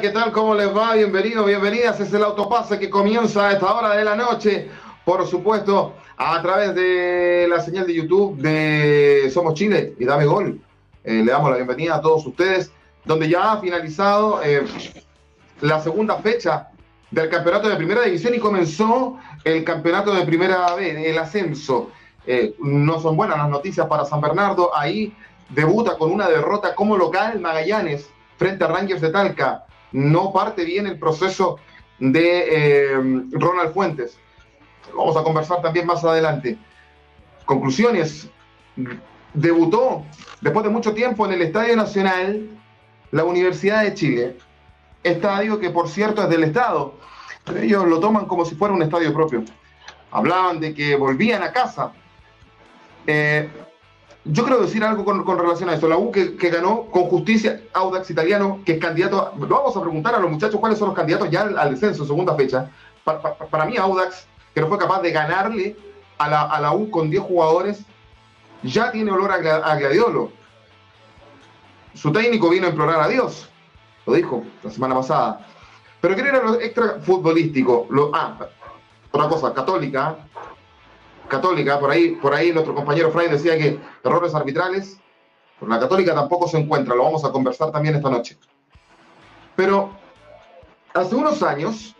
¿qué tal? ¿Cómo les va? Bienvenidos, bienvenidas. Es el autopase que comienza a esta hora de la noche. Por supuesto, a través de la señal de YouTube de Somos Chile y Dame Gol. Eh, le damos la bienvenida a todos ustedes, donde ya ha finalizado eh, la segunda fecha del campeonato de primera división y comenzó el campeonato de primera B, el ascenso. Eh, no son buenas las noticias para San Bernardo. Ahí debuta con una derrota como local Magallanes frente a Rangers de Talca. No parte bien el proceso de Ronald Fuentes. Vamos a conversar también más adelante. Conclusiones. Debutó después de mucho tiempo en el Estadio Nacional la Universidad de Chile. Estadio que por cierto es del Estado. ellos lo toman como si fuera un estadio propio. Hablaban de que volvían a casa. Eh, yo quiero decir algo con, relación a esto. La U que, ganó con justicia, Audax italiano, que es candidato. lo vamos a preguntar a los muchachos cuáles son los candidatos ya al, descenso, segunda fecha. para mí, Audax que no fue capaz de ganarle a la, a la U con 10 jugadores, ya tiene olor a, gladiolo. Su técnico vino a implorar a Dios, lo dijo la semana pasada. Pero ¿qué era lo extra futbolístico? Lo, ah, otra cosa, católica. Católica, por ahí, por ahí nuestro compañero Fray decía que errores arbitrales, por la católica tampoco se encuentra, lo vamos a conversar también esta noche. Pero hace unos años,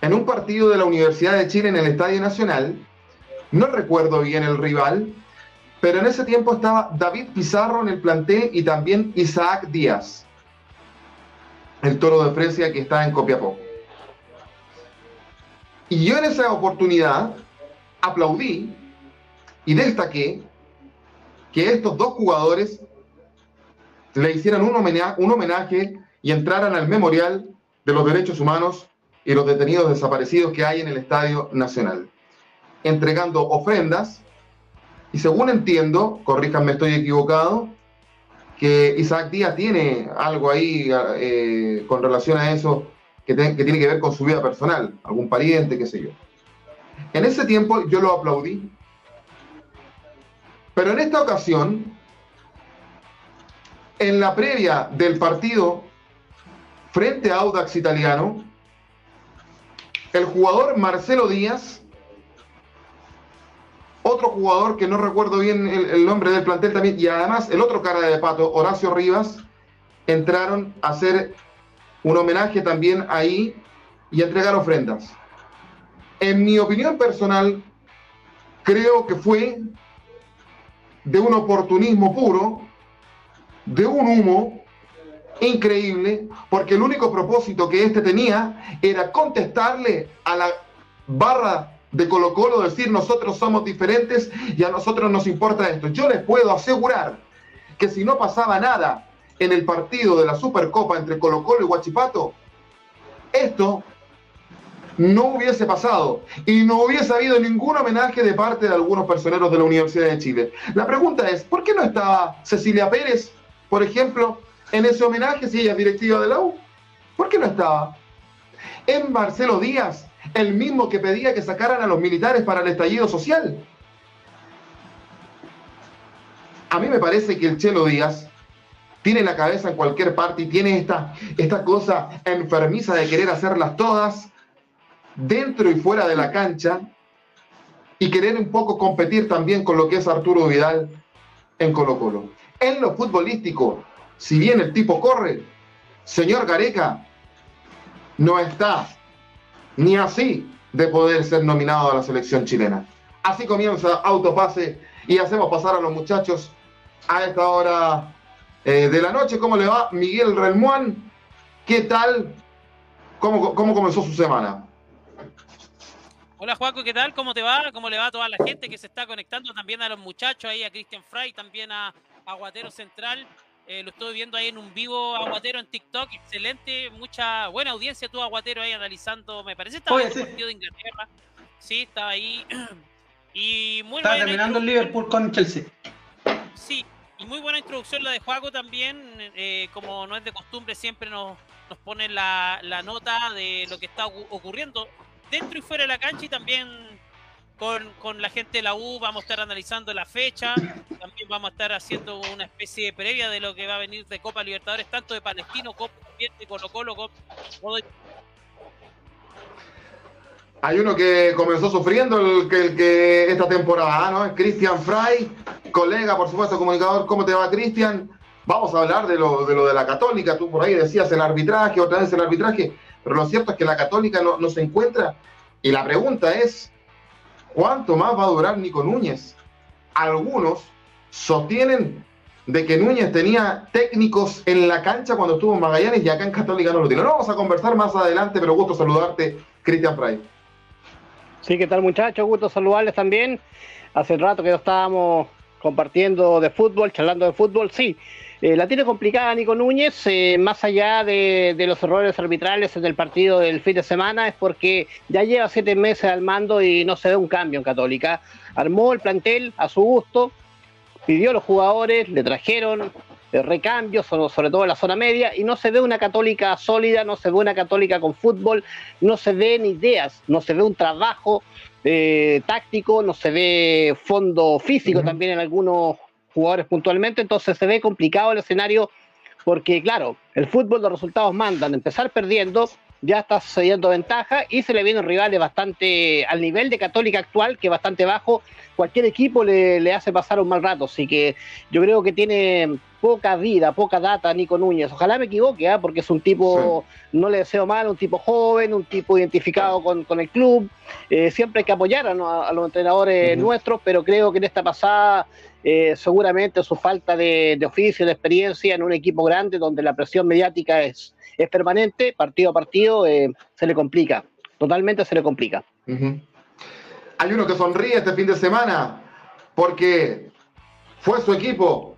en un partido de la Universidad de Chile en el Estadio Nacional, no recuerdo bien el rival, pero en ese tiempo estaba David Pizarro en el plantel y también Isaac Díaz, el toro de Fresia que está en Copiapó. Y yo en esa oportunidad aplaudí y destaqué que estos dos jugadores le hicieran un homenaje, y entraran al memorial de los derechos humanos y los detenidos desaparecidos que hay en el Estadio Nacional, entregando ofrendas. Y según entiendo, corríjanme, estoy equivocado, que Isaac Díaz tiene algo ahí eh, con relación a eso que, que tiene que ver con su vida personal, algún pariente, qué sé yo. En ese tiempo yo lo aplaudí. Pero en esta ocasión, en la previa del partido frente a Audax Italiano, el jugador Marcelo Díaz, otro jugador que no recuerdo bien el, nombre del plantel también, y además el otro cara de pato, Horacio Rivas, entraron a hacer un homenaje también ahí y entregar ofrendas. En mi opinión personal, creo que fue de un oportunismo puro, de un humo, increíble, porque el único propósito que este tenía era contestarle a la barra de Colo Colo, decir nosotros somos diferentes y a nosotros nos importa esto. Yo les puedo asegurar que si no pasaba nada en el partido de la Supercopa entre Colo Colo y Huachipato, esto no hubiese pasado y no hubiese habido ningún homenaje de parte de algunos personeros de la Universidad de Chile. La pregunta es, ¿por qué no estaba Cecilia Pérez, por ejemplo, en ese homenaje si ella es directiva de la U? ¿Por qué no estaba? En Marcelo Díaz, el mismo que pedía que sacaran a los militares para el estallido social. A mí me parece que el Chelo Díaz tiene la cabeza en cualquier parte y tiene esta, esta cosa enfermiza de querer hacerlas todas dentro y fuera de la cancha y querer un poco competir también con lo que es Arturo Vidal en Colo Colo. En lo futbolístico, si bien el tipo corre, señor Gareca, no está ni así de poder ser nominado a la selección chilena. Así comienza Autopase y hacemos pasar a los muchachos a esta hora eh, de la noche. ¿Cómo le va Miguel Relmuán? ¿Qué tal? ¿Cómo, ¿Cómo comenzó su semana? Hola Juaco, ¿qué tal? ¿Cómo te va? ¿Cómo le va a toda la gente que se está conectando? También a los muchachos ahí, a Christian Fry, también a Aguatero Central. Eh, lo estoy viendo ahí en un vivo Aguatero en TikTok. Excelente, mucha buena audiencia tú, Aguatero, ahí analizando. Me parece que estaba en el partido de Inglaterra. Sí, estaba ahí. y muy Estaba terminando el Liverpool con Chelsea. Sí, y muy buena introducción la de Juaco también. Eh, como no es de costumbre, siempre nos, nos pone la, la nota de lo que está ocurriendo dentro y fuera de la cancha y también con, la gente de la U vamos a estar analizando la fecha, también vamos a estar haciendo una especie de previa de lo que va a venir de Copa Libertadores, tanto de Palestino también de Colo Colo con hay uno que comenzó sufriendo el que, el que esta temporada, ¿no? Es Cristian Fry, colega, por supuesto, comunicador. ¿Cómo te va, Cristian? Vamos a hablar de lo, de lo de la Católica. Tú por ahí decías el arbitraje, otra vez el arbitraje, pero lo cierto es que la Católica no, se encuentra. Y la pregunta es, ¿cuánto más va a durar Nico Núñez? Algunos sostienen de que Núñez tenía técnicos en la cancha cuando estuvo en Magallanes y acá en Católica no lo tiene. No vamos a conversar más adelante, pero gusto saludarte, Cristian Fray. Sí, ¿qué tal muchachos? Gusto saludarles también. Hace rato que no estábamos compartiendo de fútbol, charlando de fútbol. Sí, eh, la tiene complicada Nico Núñez, eh, más allá de, los errores arbitrales en el partido del fin de semana, es porque ya lleva siete meses al mando y no se ve un cambio en Católica. Armó el plantel a su gusto, pidió a los jugadores, le trajeron recambios, sobre todo en la zona media, y no se ve una católica sólida, no se ve una católica con fútbol, no se ven ideas, no se ve un trabajo eh, táctico, no se ve fondo físico también en algunos jugadores puntualmente, entonces se ve complicado el escenario porque claro, el fútbol los resultados mandan, empezar perdiendo, ya está cediendo ventaja y se le vienen rivales bastante al nivel de Católica actual, que es bastante bajo. Cualquier equipo le, le, hace pasar un mal rato, así que yo creo que tiene poca vida, poca data Nico Núñez. Ojalá me equivoque, ¿eh? porque es un tipo, no le deseo mal, un tipo joven, un tipo identificado con, con el club. Eh, siempre hay que apoyar a, los entrenadores nuestros, pero creo que en esta pasada eh, seguramente su falta de, de, oficio, de experiencia en un equipo grande donde la presión mediática es, es permanente, partido a partido, eh, se le complica, totalmente se le complica. Hay uno que sonríe este fin de semana porque fue su equipo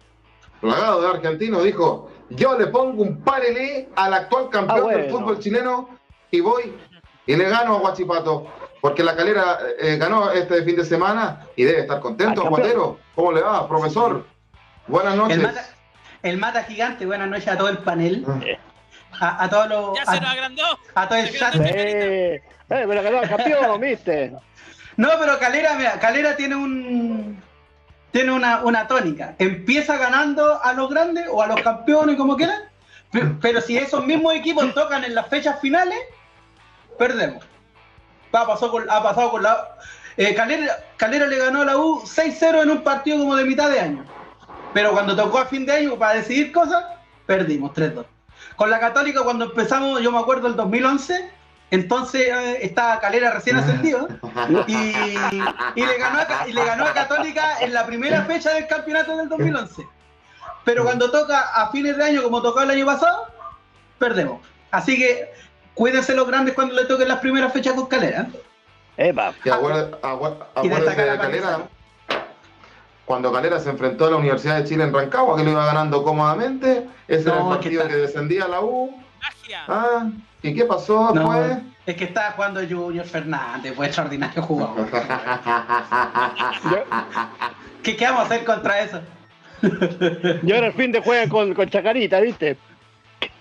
plagado de argentino, dijo, yo le pongo un parelé al actual campeón ah, del fútbol chileno y voy y le gano a Guachipato. Porque la calera eh, ganó este fin de semana y debe estar contento, Aguatero. ¿Cómo le va, profesor? Buenas noches. El mata, gigante, buenas noches a todo el panel. Ah. A, todos los. Ya se nos agrandó. A todo el chat. Eh, pero ganó el campeón, ¿viste? No, pero Calera, mira, Calera tiene un tiene una, tónica. Empieza ganando a los grandes o a los campeones, como quieran, pero, si esos mismos equipos tocan en las fechas finales, perdemos. Ha pasado con, ha pasado con la. Eh, Calera, le ganó a la U 6-0 en un partido como de mitad de año. Pero cuando tocó a fin de año para decidir cosas, perdimos 3-2. Con la Católica, cuando empezamos, yo me acuerdo el 2011, entonces eh, estaba Calera recién ascendido y, le ganó a, y le ganó a Católica en la primera fecha del campeonato del 2011. Pero cuando toca a fines de año, como tocó el año pasado, perdemos. Así que cuídense los grandes cuando le toquen las primeras fechas con Calera. Epa. Y acuérdate de Calera. Cuando Calera se enfrentó a la Universidad de Chile en Rancagua, que lo iba ganando cómodamente, ese era el partido que, descendía la U. Ah, ¿Y qué pasó después? es que estaba jugando Junior Fernández, fue extraordinario jugador. ¿Qué, ¿Qué vamos a hacer contra eso? Y ahora el fin de juega con, con Chacarita, ¿viste?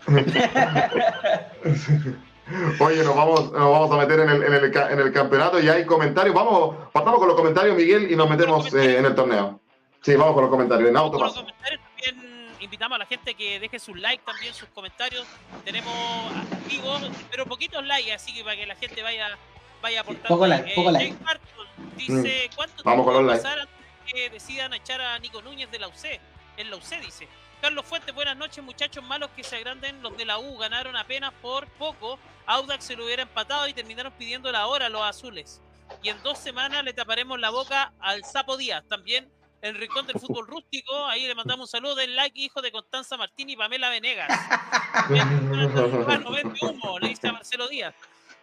Oye, nos vamos, nos vamos a meter en el, en, el, en el, campeonato y hay comentarios. Vamos, partamos con los comentarios, Miguel, y nos metemos eh, en el torneo. Sí, vamos con los comentarios. En auto invitamos a la gente que deje sus likes también, sus comentarios. Tenemos amigos, pero poquitos likes, así que para que la gente vaya vaya aportando. Poco like, poco like. dice, mm. ¿cuánto tiempo va a pasar antes que decidan echar a Nico Núñez de la UC? En la UC dice. Carlos Fuentes, buenas noches, muchachos malos que se agranden. Los de la U ganaron apenas por poco. Audax se lo hubiera empatado y terminaron pidiendo la hora a los azules. Y en dos semanas le taparemos la boca al Sapo Díaz. También el rincón del fútbol rústico. Ahí le mandamos un saludo del like, hijo de Constanza Martín y Pamela Venegas. no vende humo, le dice a Marcelo Díaz.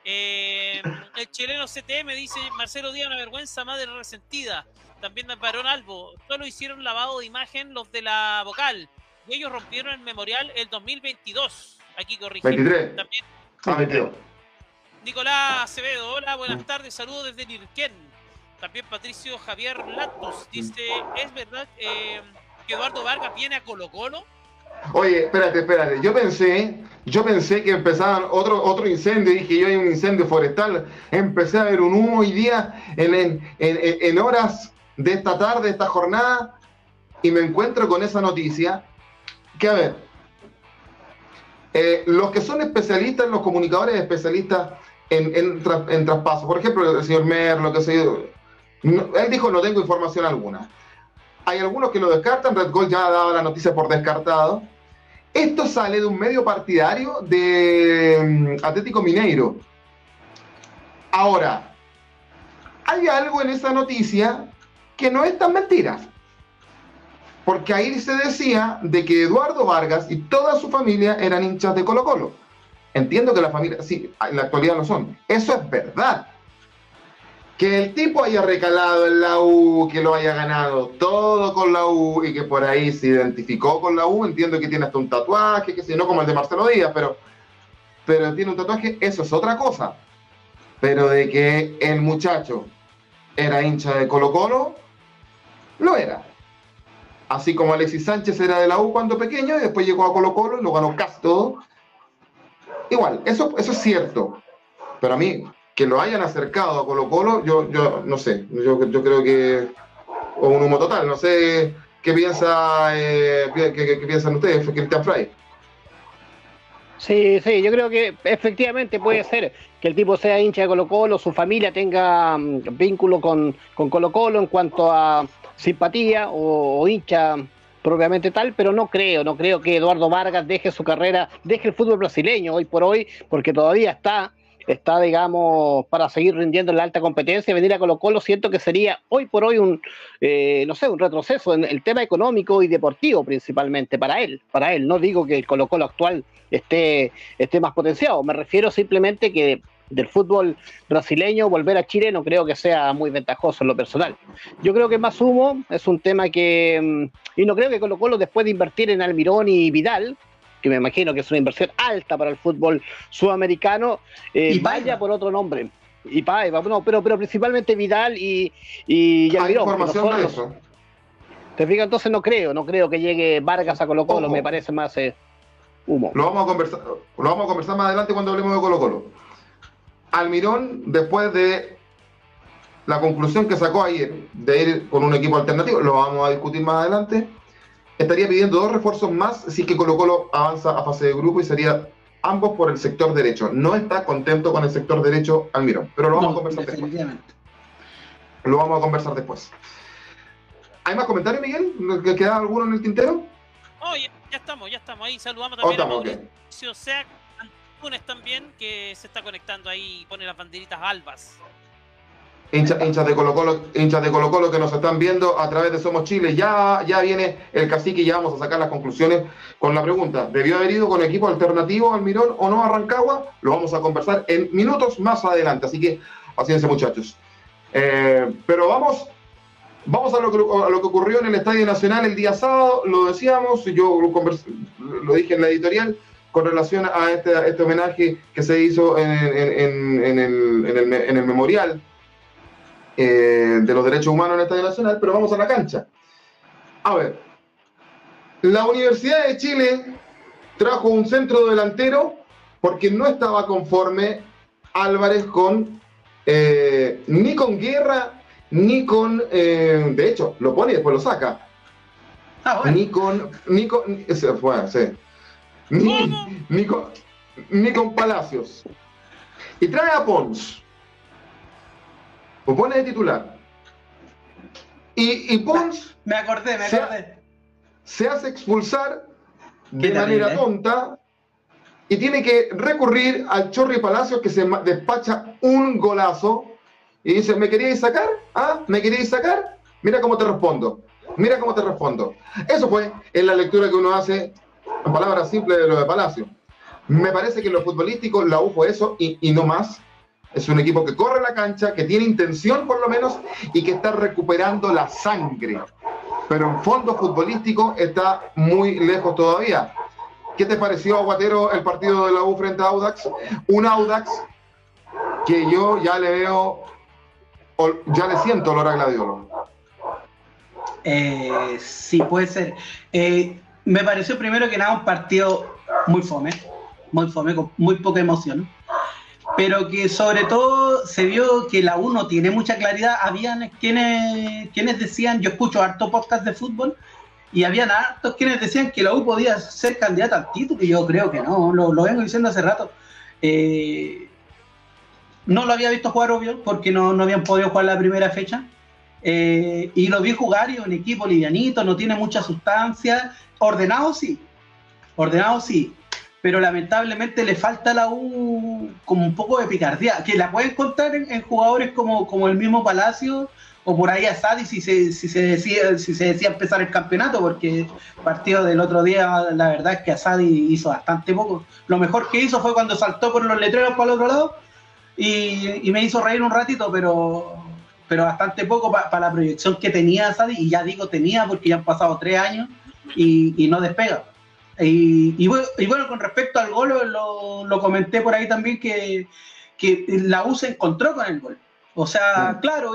Eh, el chileno CTM dice Marcelo Díaz, una vergüenza madre resentida. También Barón Albo. Solo hicieron lavado de imagen los de la vocal. Y ellos rompieron el memorial el 2022. Aquí corrige. 23. También. Ah, Nicolás Acevedo, hola, buenas tardes, saludos desde Nirquén. También Patricio Javier Latos dice, ¿es verdad eh, que Eduardo Vargas viene a Colo Colo? Oye, espérate, espérate. Yo pensé, yo pensé que empezaban otro, otro incendio, dije yo hay un incendio forestal. Empecé a ver un humo hoy día en, en, en, horas de esta tarde, esta jornada, y me encuentro con esa noticia. Que a ver, los que son especialistas, los comunicadores especialistas en, en, traspaso, por ejemplo, el señor Merlo, que se, él dijo no tengo información alguna. Hay algunos que lo descartan, Red Gold ya ha dado la noticia por descartado. Esto sale de un medio partidario de mm, Atlético Mineiro. Ahora, hay algo en esa noticia que no es tan mentira. Porque ahí se decía de que Eduardo Vargas y toda su familia eran hinchas de Colo Colo. Entiendo que la familia, sí, en la actualidad lo son. Eso es verdad. Que el tipo haya recalado en la U, que lo haya ganado todo con la U y que por ahí se identificó con la U, entiendo que tiene hasta un tatuaje, que si no como el de Marcelo Díaz, pero, pero tiene un tatuaje, eso es otra cosa. Pero de que el muchacho era hincha de Colo Colo, lo era. Así como Alexis Sánchez era de la U cuando pequeño y después llegó a Colo Colo y lo ganó casi todo. Igual, eso, eso es cierto. Pero a mí, que lo hayan acercado a Colo Colo, yo, yo no sé. Yo, yo creo que. O un humo total. No sé qué piensa eh, qué, piensan ustedes, Cristian Fray. Sí, sí, yo creo que efectivamente puede ser que el tipo sea hincha de Colo Colo, su familia tenga mm, vínculo con, con Colo Colo en cuanto a simpatía o, hincha propiamente tal, pero no creo, no creo que Eduardo Vargas deje su carrera, deje el fútbol brasileño hoy por hoy, porque todavía está, está, digamos, para seguir rindiendo en la alta competencia, venir a Colo Colo, siento que sería hoy por hoy un, eh, no sé, un retroceso en el tema económico y deportivo principalmente para él, para él, no digo que el Colo Colo actual esté, esté más potenciado, me refiero simplemente que del fútbol brasileño, volver a Chile no creo que sea muy ventajoso en lo personal. Yo creo que más humo es un tema que, mm, y no creo que Colo Colo después de invertir en Almirón y Vidal, que me imagino que es una inversión alta para el fútbol sudamericano, eh, vaya por otro nombre. Y Paiva, no, pero, pero principalmente Vidal y, y, Almirón. información de eso. Te fijas, entonces no creo, no creo que llegue Vargas a Colo Colo, me parece más eh, humo. Lo vamos, a conversar, lo vamos a conversar más adelante cuando hablemos de Colo Colo. Almirón, después de la conclusión que sacó ayer de ir con un equipo alternativo, lo vamos a discutir más adelante, estaría pidiendo dos refuerzos más si que Colo Colo avanza a fase de grupo y sería ambos por el sector derecho. No está contento con el sector derecho Almirón, pero lo vamos a conversar después. Lo vamos a conversar después. ¿Hay más comentarios, Miguel? ¿Queda alguno en el tintero? Oh, ya, estamos, ya estamos ahí. Saludamos también a Mauricio también, que se está conectando ahí y pone las banderitas albas. Hinchas de Colo Colo, hinchas de Colo Colo que nos están viendo a través de Somos Chile. Ya, ya viene el cacique y ya vamos a sacar las conclusiones con la pregunta. ¿Debió haber ido con equipo alternativo al Mirón o no a Rancagua? Lo vamos a conversar en minutos más adelante. Así que paciencia muchachos. Eh, pero vamos, vamos a lo, que, a lo, que, ocurrió en el Estadio Nacional el día sábado. Lo decíamos, yo lo, lo dije en la editorial con relación a este, este homenaje que se hizo en, el, memorial eh, de los derechos humanos en el Estadio Nacional, pero vamos a la cancha. A ver, la Universidad de Chile trajo un centro delantero porque no estaba conforme Álvarez con eh, ni con Guerra ni con eh, de hecho lo pone y después lo saca. Ah, ni con ni con bueno, sí ni, con, Palacios. Y trae a Pons. Lo pone de titular. Y, Pons. Me acordé, me acordé. Se, hace expulsar de manera tonta y tiene que recurrir al Chorri Palacios que se despacha un golazo y dice, ¿me queríais sacar? ¿Ah? ¿Me queríais sacar? Mira cómo te respondo. Mira cómo te respondo. Eso fue en la lectura que uno hace en palabras simples de lo de Palacio. Me parece que en lo futbolístico la U eso y, no más. Es un equipo que corre la cancha, que tiene intención por lo menos y que está recuperando la sangre. Pero en fondo futbolístico está muy lejos todavía. ¿Qué te pareció, Aguatero, el partido de la U frente a Audax? Un Audax que yo ya le veo, ya le siento olor a gladiolo. Eh, sí, puede ser. Eh, me pareció primero que nada un partido muy fome, muy fome, con muy poca emoción, pero que sobre todo se vio que la U no tiene mucha claridad. Habían quienes, quienes decían, yo escucho harto podcast de fútbol, y habían hartos quienes decían que la U podía ser candidata al título, y yo creo que no, lo, lo vengo diciendo hace rato. Eh, no lo había visto jugar, obvio, porque no, no habían podido jugar la primera fecha. Eh, y lo vi jugar y un equipo livianito, no tiene mucha sustancia. Ordenado sí, ordenado sí, pero lamentablemente le falta la U como un poco de picardía, que la puede encontrar en, en jugadores como, como el mismo Palacio o por ahí a Sadi si se, si se decía si se decía empezar el campeonato porque el partido del otro día la verdad es que Asadi hizo bastante poco lo mejor que hizo fue cuando saltó por los letreros para el otro lado y, y me hizo reír un ratito pero pero bastante poco para la proyección que tenía Asadi y ya digo tenía porque ya han pasado tres años y, y no despega. Y, y, bueno, y, bueno, con respecto al gol lo, lo comenté por ahí también que, que la U se encontró con el gol. O sea, claro,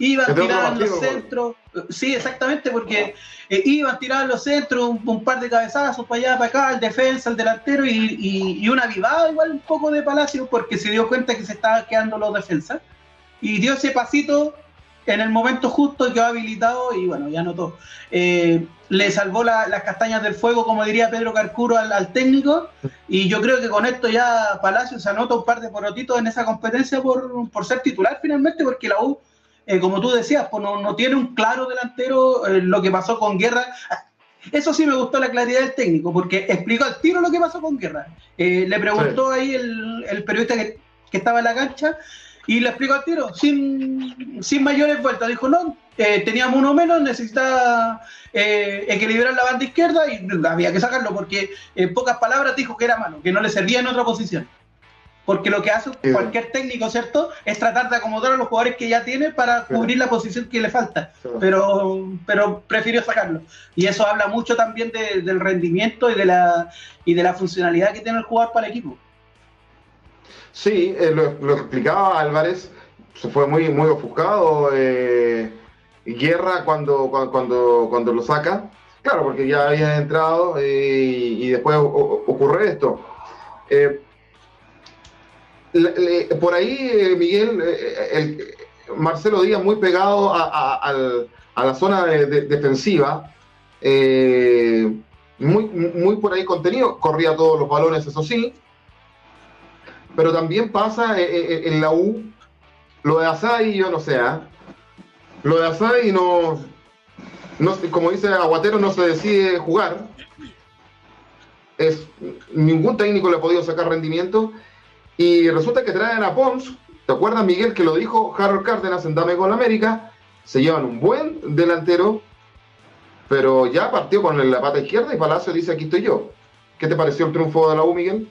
iban a tirar los centros, sí, exactamente, porque eh, iban tirar los centros, un, par de cabezazos para allá, para acá, el defensa, el delantero y, y, y una vivada igual un poco de Palacio, porque se dio cuenta que se estaban quedando los defensas y dio ese pasito en el momento justo quedó habilitado y bueno, ya notó. Eh, le salvó la, las castañas del fuego, como diría Pedro Carcuro, al, al, técnico. Y yo creo que con esto ya Palacio se anota un par de porotitos en esa competencia por, por ser titular finalmente, porque la U, eh, como tú decías, pues no, no, tiene un claro delantero. Eh, lo que pasó con Guerra. Eso sí me gustó la claridad del técnico, porque explicó al tiro lo que pasó con Guerra. Le preguntó sí. ahí el, el periodista que, que estaba en la cancha y le explico al tiro, sin, sin mayores vueltas. Dijo, no, eh, teníamos uno menos, necesitaba eh, equilibrar la banda izquierda y había que sacarlo porque en pocas palabras dijo que era mano, que no le servía en otra posición. Porque lo que hace cualquier técnico, ¿cierto? Es tratar de acomodar a los jugadores que ya tiene para cubrir la posición que le falta. Pero, pero prefirió sacarlo. Y eso habla mucho también de, del rendimiento y de, la, y de la funcionalidad que tiene el jugador para el equipo. Sí, eh, lo, explicaba Álvarez, se fue muy, muy ofuscado. Eh, Guerra cuando, cuando, cuando lo saca, claro, porque ya había entrado y después ocurre esto. Eh, por ahí, Miguel, el, Marcelo Díaz muy pegado a, a, la zona de, defensiva, muy, muy por ahí contenido, corría todos los balones, eso sí, pero también pasa en la U, lo de Asai, yo no sé, ¿eh? Lo de Asai no, no, como dice Aguatero, no se decide jugar. Es, ningún técnico le ha podido sacar rendimiento. Y resulta que traen a Pons. ¿Te acuerdas, Miguel, que lo dijo Harold Cárdenas en Dame con América? Se llevan un buen delantero, pero ya partió con la pata izquierda y Palacio dice: Aquí estoy yo. ¿Qué te pareció el triunfo de la U, Miguel?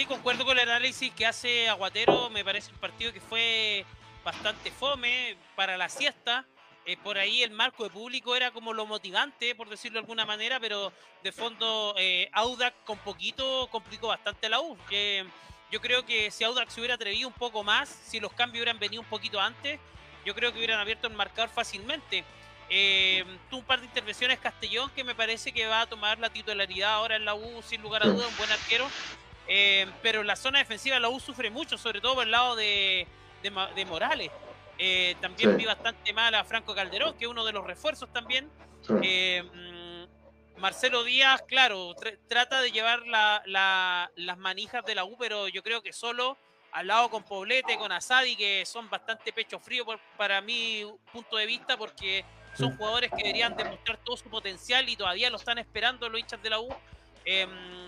Sí, concuerdo con el análisis que hace Aguatero. Me parece un partido que fue bastante fome para la siesta. Eh, por ahí el marco de público era como lo motivante, por decirlo de alguna manera, pero de fondo eh, Audax con poquito complicó bastante la U. Eh, yo creo que si Audax se hubiera atrevido un poco más, si los cambios hubieran venido un poquito antes, yo creo que hubieran abierto el marcador fácilmente. Eh, tuvo un par de intervenciones Castellón que me parece que va a tomar la titularidad ahora en la U sin lugar a dudas, un buen arquero. Eh, pero la zona defensiva de la U sufre mucho, sobre todo por el lado de, de, de Morales. Eh, también sí. vi bastante mal a Franco Calderón, que es uno de los refuerzos también. Sí. Eh, Marcelo Díaz, claro, tr trata de llevar la, la, las manijas de la U, pero yo creo que solo al lado con Poblete, con Asadi, que son bastante pecho frío por, para mi punto de vista, porque son jugadores que deberían demostrar todo su potencial y todavía lo están esperando los hinchas de la U. Eh,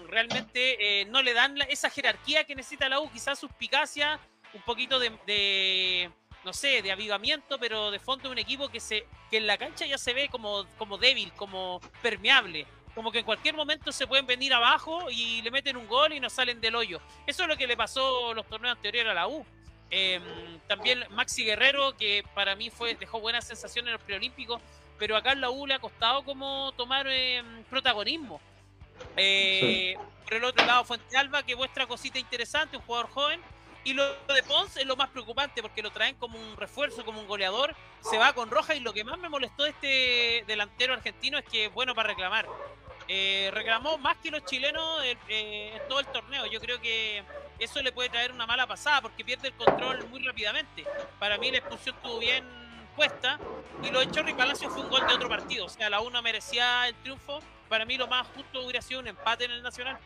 realmente eh, no le dan esa jerarquía que necesita la U, quizás suspicacia, un poquito de, no sé, de avivamiento, pero de fondo un equipo que se que en la cancha ya se ve como, como débil, como permeable. Como que en cualquier momento se pueden venir abajo y le meten un gol y no salen del hoyo. Eso es lo que le pasó los torneos anteriores a la U. Eh, también Maxi Guerrero, que para mí fue dejó buenas sensaciones en los preolímpicos, pero acá en la U le ha costado como tomar eh, protagonismo. Eh, sí. Por el otro lado, Fuente Alba, que muestra cosita interesante, un jugador joven, y lo de Pons es lo más preocupante porque lo traen como un refuerzo, como un goleador. Se va con roja y lo que más me molestó de este delantero argentino es que es bueno para reclamar. Eh, reclamó más que los chilenos eh, eh, en todo el torneo. Yo creo que eso le puede traer una mala pasada porque pierde el control muy rápidamente. Para mí la expulsión estuvo bien respuesta. Y lo de Chorri Palacio fue un gol de otro partido. O sea, la una merecía el triunfo. Para mí lo más justo hubiera sido un empate en el Nacional.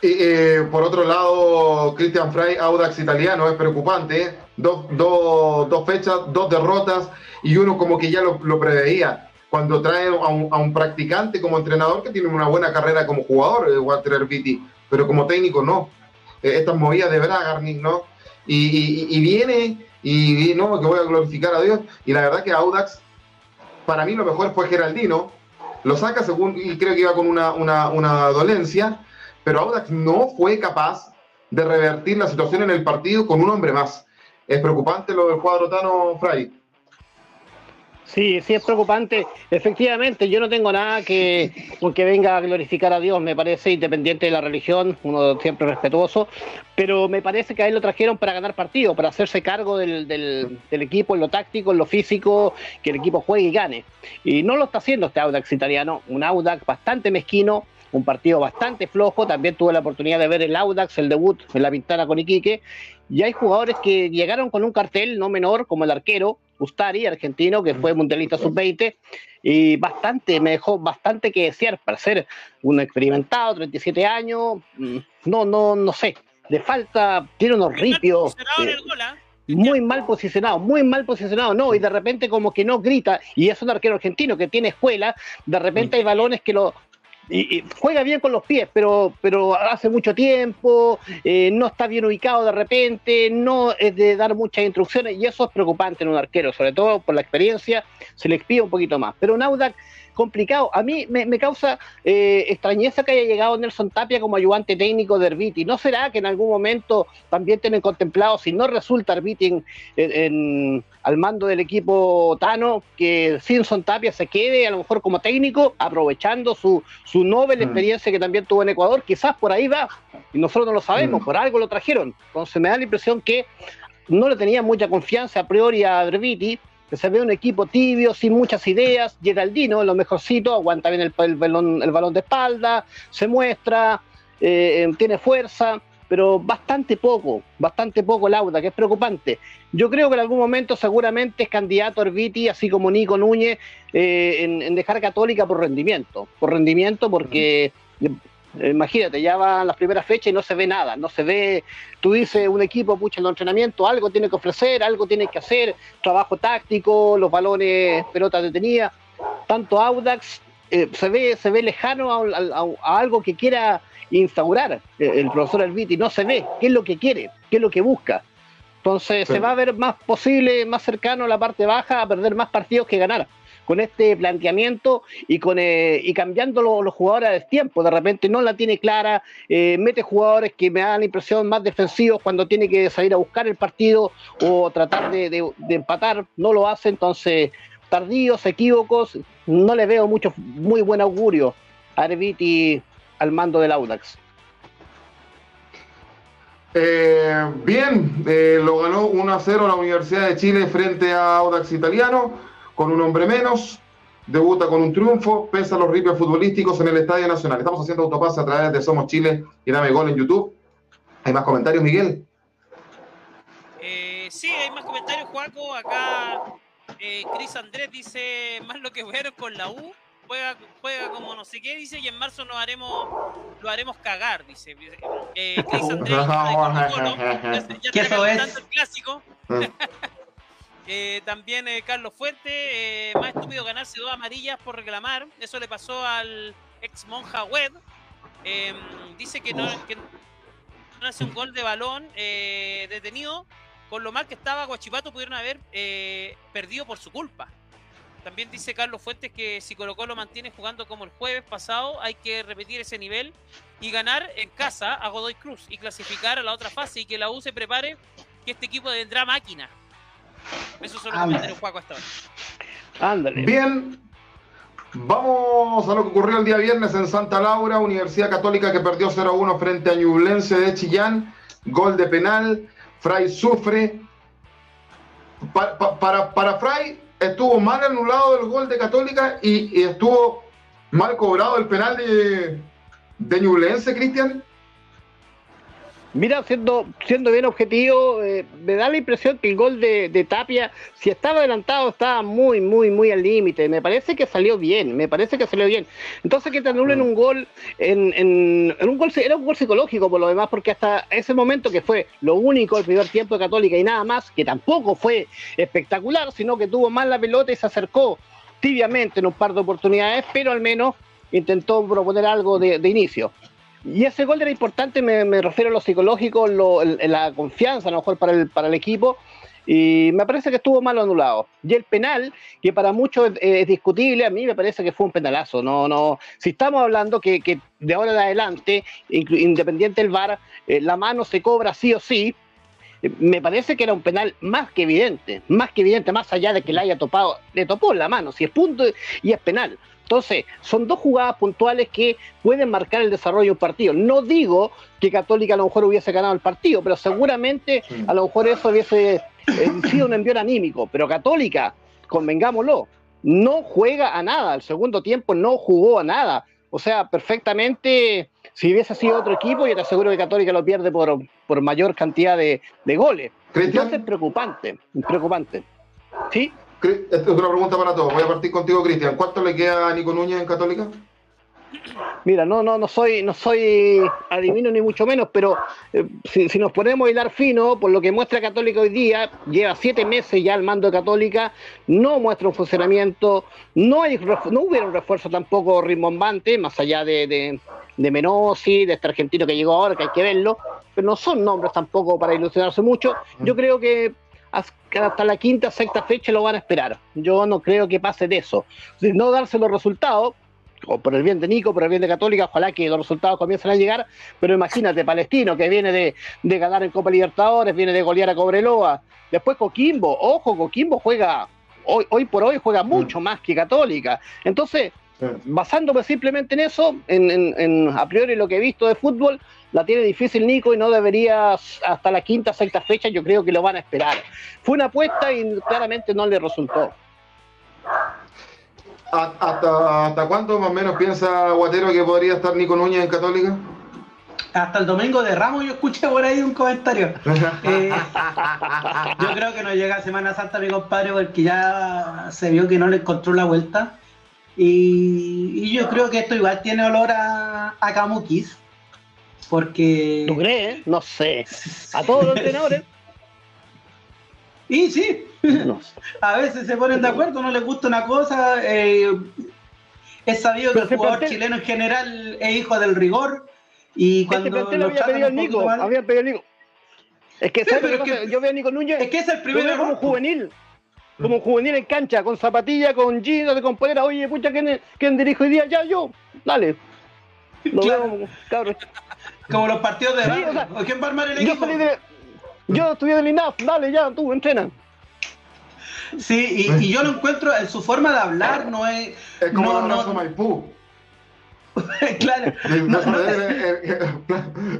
Eh, por otro lado, Christian Frey, Audax italiano, es preocupante. ¿eh? Dos, dos, fechas, dos derrotas y uno como que ya lo, preveía. Cuando trae a un, practicante como entrenador que tiene una buena carrera como jugador, eh, Walter Herbiti, pero como técnico no. estas movidas de Bragarnik, ¿no? Y, viene y, no, que voy a glorificar a Dios. Y la verdad que Audax, para mí lo mejor fue Geraldino. Lo saca según, y creo que iba con una, una, dolencia pero Audax no fue capaz de revertir la situación en el partido con un hombre más. Es preocupante lo del cuadro Tano Fray. Sí, sí es preocupante. Efectivamente, yo no tengo nada que que venga a glorificar a Dios, me parece, independiente de la religión, uno siempre respetuoso, pero me parece que a él lo trajeron para ganar partido, para hacerse cargo del, del, equipo, en lo táctico, en lo físico, que el equipo juegue y gane. Y no lo está haciendo este Audax italiano, un Audax bastante mezquino, un partido bastante flojo. También tuve la oportunidad de ver el Audax, el debut en la Pintana con Iquique. Y hay jugadores que llegaron con un cartel no menor, como el arquero, Ustari, argentino, que fue mundialista sub-20, y bastante, me dejó bastante que desear para ser un experimentado, 37 años. Mm, no, no, no sé. De falta, tiene unos ripios. Eh, ¿ah? muy mal posicionado, muy mal posicionado, no, y de repente como que no grita, y es un arquero argentino que tiene escuela, de repente hay balones que lo, y, juega bien con los pies, pero, pero hace mucho tiempo, eh, no está bien ubicado de repente, no es de dar muchas instrucciones y eso es preocupante en un arquero, sobre todo por la experiencia, se le expide un poquito más. Pero un Audax complicado. A mí me, causa eh, extrañeza que haya llegado Nelson Tapia como ayudante técnico de Herbiti. ¿No será que en algún momento también tienen contemplado, si no resulta Herbiti en, al mando del equipo Tano, que Simpson Tapia se quede a lo mejor como técnico, aprovechando su, su noble mm. experiencia que también tuvo en Ecuador? Quizás por ahí va, y nosotros no lo sabemos, mm. por algo lo trajeron. Entonces me da la impresión que no le tenía mucha confianza a priori a Herbiti se ve un equipo tibio, sin muchas ideas. Geraldino, lo mejorcito, aguanta bien el, balón, el balón de espalda, se muestra, eh, tiene fuerza, pero bastante poco, bastante poco Lauda, que es preocupante. Yo creo que en algún momento seguramente es candidato Herbiti, así como Nico Núñez, eh, en, dejar Católica por rendimiento, por rendimiento porque Imagínate, ya van las primeras fechas y no se ve nada, no se ve, tú dices un equipo, pucha, en los entrenamientos, algo tiene que ofrecer, algo tiene que hacer, trabajo táctico, los balones, pelotas detenidas, tanto Audax eh, se ve se ve lejano a, algo que quiera instaurar el, profesor Elviti, no se ve qué es lo que quiere, qué es lo que busca. Entonces se va a ver más posible, más cercano a la parte baja, a perder más partidos que ganar con este planteamiento y con eh, y cambiando los jugadores de tiempo. De repente no la tiene clara, eh, mete jugadores que me dan la impresión más defensivos cuando tiene que salir a buscar el partido o tratar de, empatar, no lo hace. Entonces, tardíos, equívocos, no le veo mucho muy buen augurio a Arviti al mando del Audax. Eh, bien, lo ganó 1 a 0 la Universidad de Chile frente a Audax Italiano con un hombre menos, debuta con un triunfo, pese a los ripios futbolísticos en el Estadio Nacional. Estamos haciendo autopase a través de Somos Chile y Dame Gol en YouTube. ¿Hay más comentarios, Miguel? Eh, sí, hay más comentarios, Juaco. Acá eh, Cris Andrés dice, más lo que jugaron con la U, juega, juega como no sé qué, dice, y en marzo nos haremos, lo haremos cagar, dice. Eh, Cris Andrés, ya, ya está es? el clásico. Eh, también eh, Carlos Fuente, eh, más estúpido ganarse dos amarillas por reclamar. Eso le pasó al ex monja web. Em, dice que no, hace un gol de balón detenido. Con lo mal que estaba Guachipato pudieron haber perdido por su culpa. También dice Carlos Fuentes que si Colo Colo mantiene jugando como el jueves pasado, hay que repetir ese nivel y ganar en casa a Godoy Cruz y clasificar a la otra fase y que la U se prepare que este equipo tendrá máquina. Eso solo comentarios Juaco hasta Ándale. Bien. Vamos a lo que ocurrió el día viernes en Santa Laura, Universidad Católica que perdió 0-1 frente a Ñublense de Chillán. Gol de penal. Fray sufre. para, para Fray estuvo mal anulado el gol de Católica y, estuvo mal cobrado el penal de, de Ñublense, Cristian. Mira, siendo, siendo bien objetivo, eh, me da la impresión que el gol de, Tapia, si estaba adelantado, estaba muy, muy, muy al límite. Me parece que salió bien, me parece que salió bien. Entonces que te anulen mm. un gol en, en, un gol, era un gol psicológico por lo demás, porque hasta ese momento que fue lo único el primer tiempo de Católica y nada más, que tampoco fue espectacular, sino que tuvo más la pelota y se acercó tibiamente en un par de oportunidades, pero al menos intentó proponer algo de inicio. Y ese gol era importante, me, refiero a lo psicológico, la confianza a lo mejor para el, para el equipo, y me parece que estuvo mal anulado. Y el penal, que para muchos es, discutible, a mí me parece que fue un penalazo. No, no. Si estamos hablando que, de ahora en adelante, independiente del VAR, eh, la mano se cobra sí o sí, me parece que era un penal más que evidente, más que evidente, más allá de que le haya topado, le topó la mano, si es punto y es penal. Entonces, son dos jugadas puntuales que pueden marcar el desarrollo de un partido. No digo que Católica a lo mejor hubiese ganado el partido, pero seguramente a lo mejor eso hubiese eh, sido un envío anímico. Pero Católica, convengámoslo, no juega a nada. El segundo tiempo no jugó a nada. O sea, perfectamente, si hubiese sido otro equipo, yo te aseguro que Católica lo pierde por, por mayor cantidad de, de goles. Entonces, preocupante, preocupante. ¿Sí? Es una pregunta para todos. Voy a partir contigo, Cristian. ¿Cuánto le queda a Nico Núñez en Católica? Mira, no, no, no soy, no soy adivino ni mucho menos, pero eh, si, nos ponemos a hilar fino, por lo que muestra Católica hoy día, lleva siete meses ya al mando de Católica, no muestra un funcionamiento, no hay no hubiera un refuerzo tampoco rimbombante, más allá de, de, de Menosi, de este argentino que llegó ahora, que hay que verlo, pero no son nombres tampoco para ilusionarse mucho. Yo creo que hasta la quinta, sexta fecha lo van a esperar. Yo no creo que pase de eso. De no darse los resultados, o por el bien de Nico, por el bien de Católica, ojalá que los resultados comiencen a llegar, pero imagínate, Palestino, que viene de, ganar en Copa Libertadores, viene de golear a Cobreloa, después Coquimbo, ojo, Coquimbo juega, hoy, hoy por hoy juega mucho más que Católica. Entonces, basándome simplemente en eso, en, a priori lo que he visto de fútbol, la tiene difícil Nico y no debería hasta la quinta, sexta fecha, yo creo que lo van a esperar. Fue una apuesta y claramente no le resultó. ¿Hasta, hasta cuánto más o menos piensa Guatero que podría estar Nico Núñez en Católica? Hasta el domingo de Ramos yo escuché por ahí un comentario. Eh, yo creo que no llega a Semana Santa mi compadre porque ya se vio que no le encontró la vuelta. Y, yo creo que esto igual tiene olor a, a Camuquis. Porque. ¿Tú crees? No sé. A todos los entrenadores. Y sí. A veces se ponen de acuerdo, no les gusta una cosa. Eh, es sabido que el jugador chileno en general es hijo del rigor. Y este cuando. lo había pedido Nico. Había pedido Nico. Es que, yo veo a Nico Núñez. Es que es el primero. como juvenil como juvenil en cancha, con zapatilla, con jeans, de componera, oye, pucha, ¿quién, ¿quién dirige hoy día? Ya, yo, dale. Lo veo, cabrón. Como los partidos de sí, o ¿quién va a armar el equipo? Yo, de, yo estudié del INAF, dale, ya, tú, entrena. Sí, y, y, yo lo encuentro en su forma de hablar, no es. Es como no, no, Maipú. claro.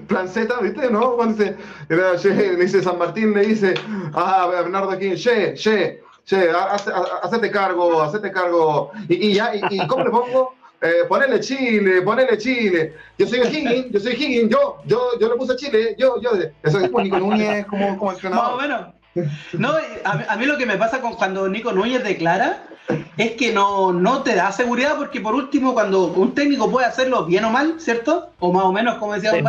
plan, Z, ¿viste? ¿No? Cuando se, le dice San Martín, le dice a Bernardo aquí, che, che, che, hacete cargo, hacete cargo. Y, y ya, y, ¿cómo le pongo? Eh, ponele Chile, ponele Chile. Yo soy Higgins, yo soy Higgins, yo, yo, yo le puse Chile, yo, yo. Eso es como Nico Núñez, como, como entrenador. Más o No, a, mí lo que me pasa con cuando Nico Núñez declara es que no, no te da seguridad porque por último cuando un técnico puede hacerlo bien o mal, ¿cierto? O más o menos como decía Don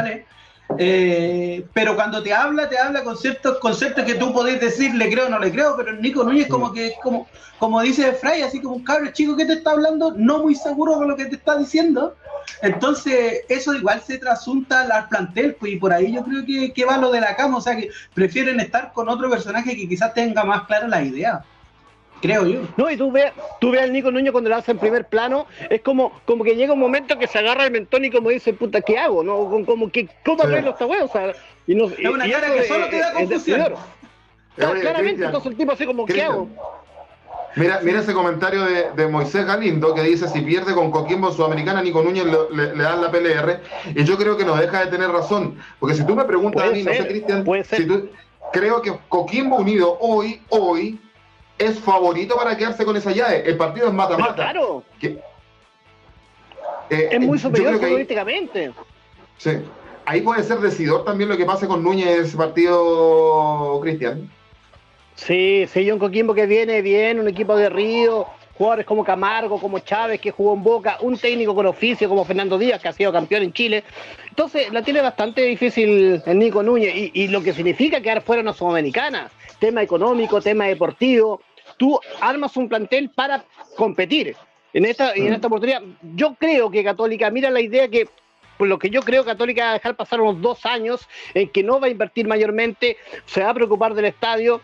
eh, pero cuando te habla, te habla con ciertos conceptos que tú podés decir, le creo o no le creo, pero Nico Núñez como que, como, como dice Fray, así como un cabro chico que te está hablando, no muy seguro con lo que te está diciendo. Entonces, eso igual se trasunta al plantel, pues, y por ahí yo creo que, que va lo de la cama, o sea que prefieren estar con otro personaje que quizás tenga más clara la idea creo yo. No, y tú ves, tú ves al Nico Núñez cuando lo hace en primer plano, es como, como que llega un momento que se agarra el mentón y como dice, puta, ¿qué hago? ¿No? Como que, ¿cómo sí. esta wea? O sea, y no, es una cara que solo te da confusión. claramente, entonces el tipo así como, ¿qué hago? Mira, mira ese comentario de, de, Moisés Galindo que dice: si pierde con Coquimbo Sudamericana, Nico Núñez le, le, dan la PLR. Y yo creo que no deja de tener razón. Porque si tú me preguntas a mí, no sé, Cristian, si creo que Coquimbo Unido hoy, hoy, es favorito para quedarse con esa llave. El partido es mata-mata. Claro. Eh, es muy superior políticamente. Sí. ahí puede ser decidor también lo que pase con Núñez ese partido, Cristian. Sí, sí, un Coquimbo que viene bien, un equipo de Río, jugadores como Camargo, como Chávez, que jugó en Boca, un técnico con oficio como Fernando Díaz, que ha sido campeón en Chile. Entonces, la tiene bastante difícil el Nico Núñez, y, y lo que significa quedar fuera una Sudamericana, tema económico, tema deportivo. Tú armas un plantel para competir. En esta, en esta oportunidad, yo creo que Católica, mira la idea que por lo que yo creo Católica va a dejar pasar unos dos años en que no va a invertir mayormente, se va a preocupar del estadio,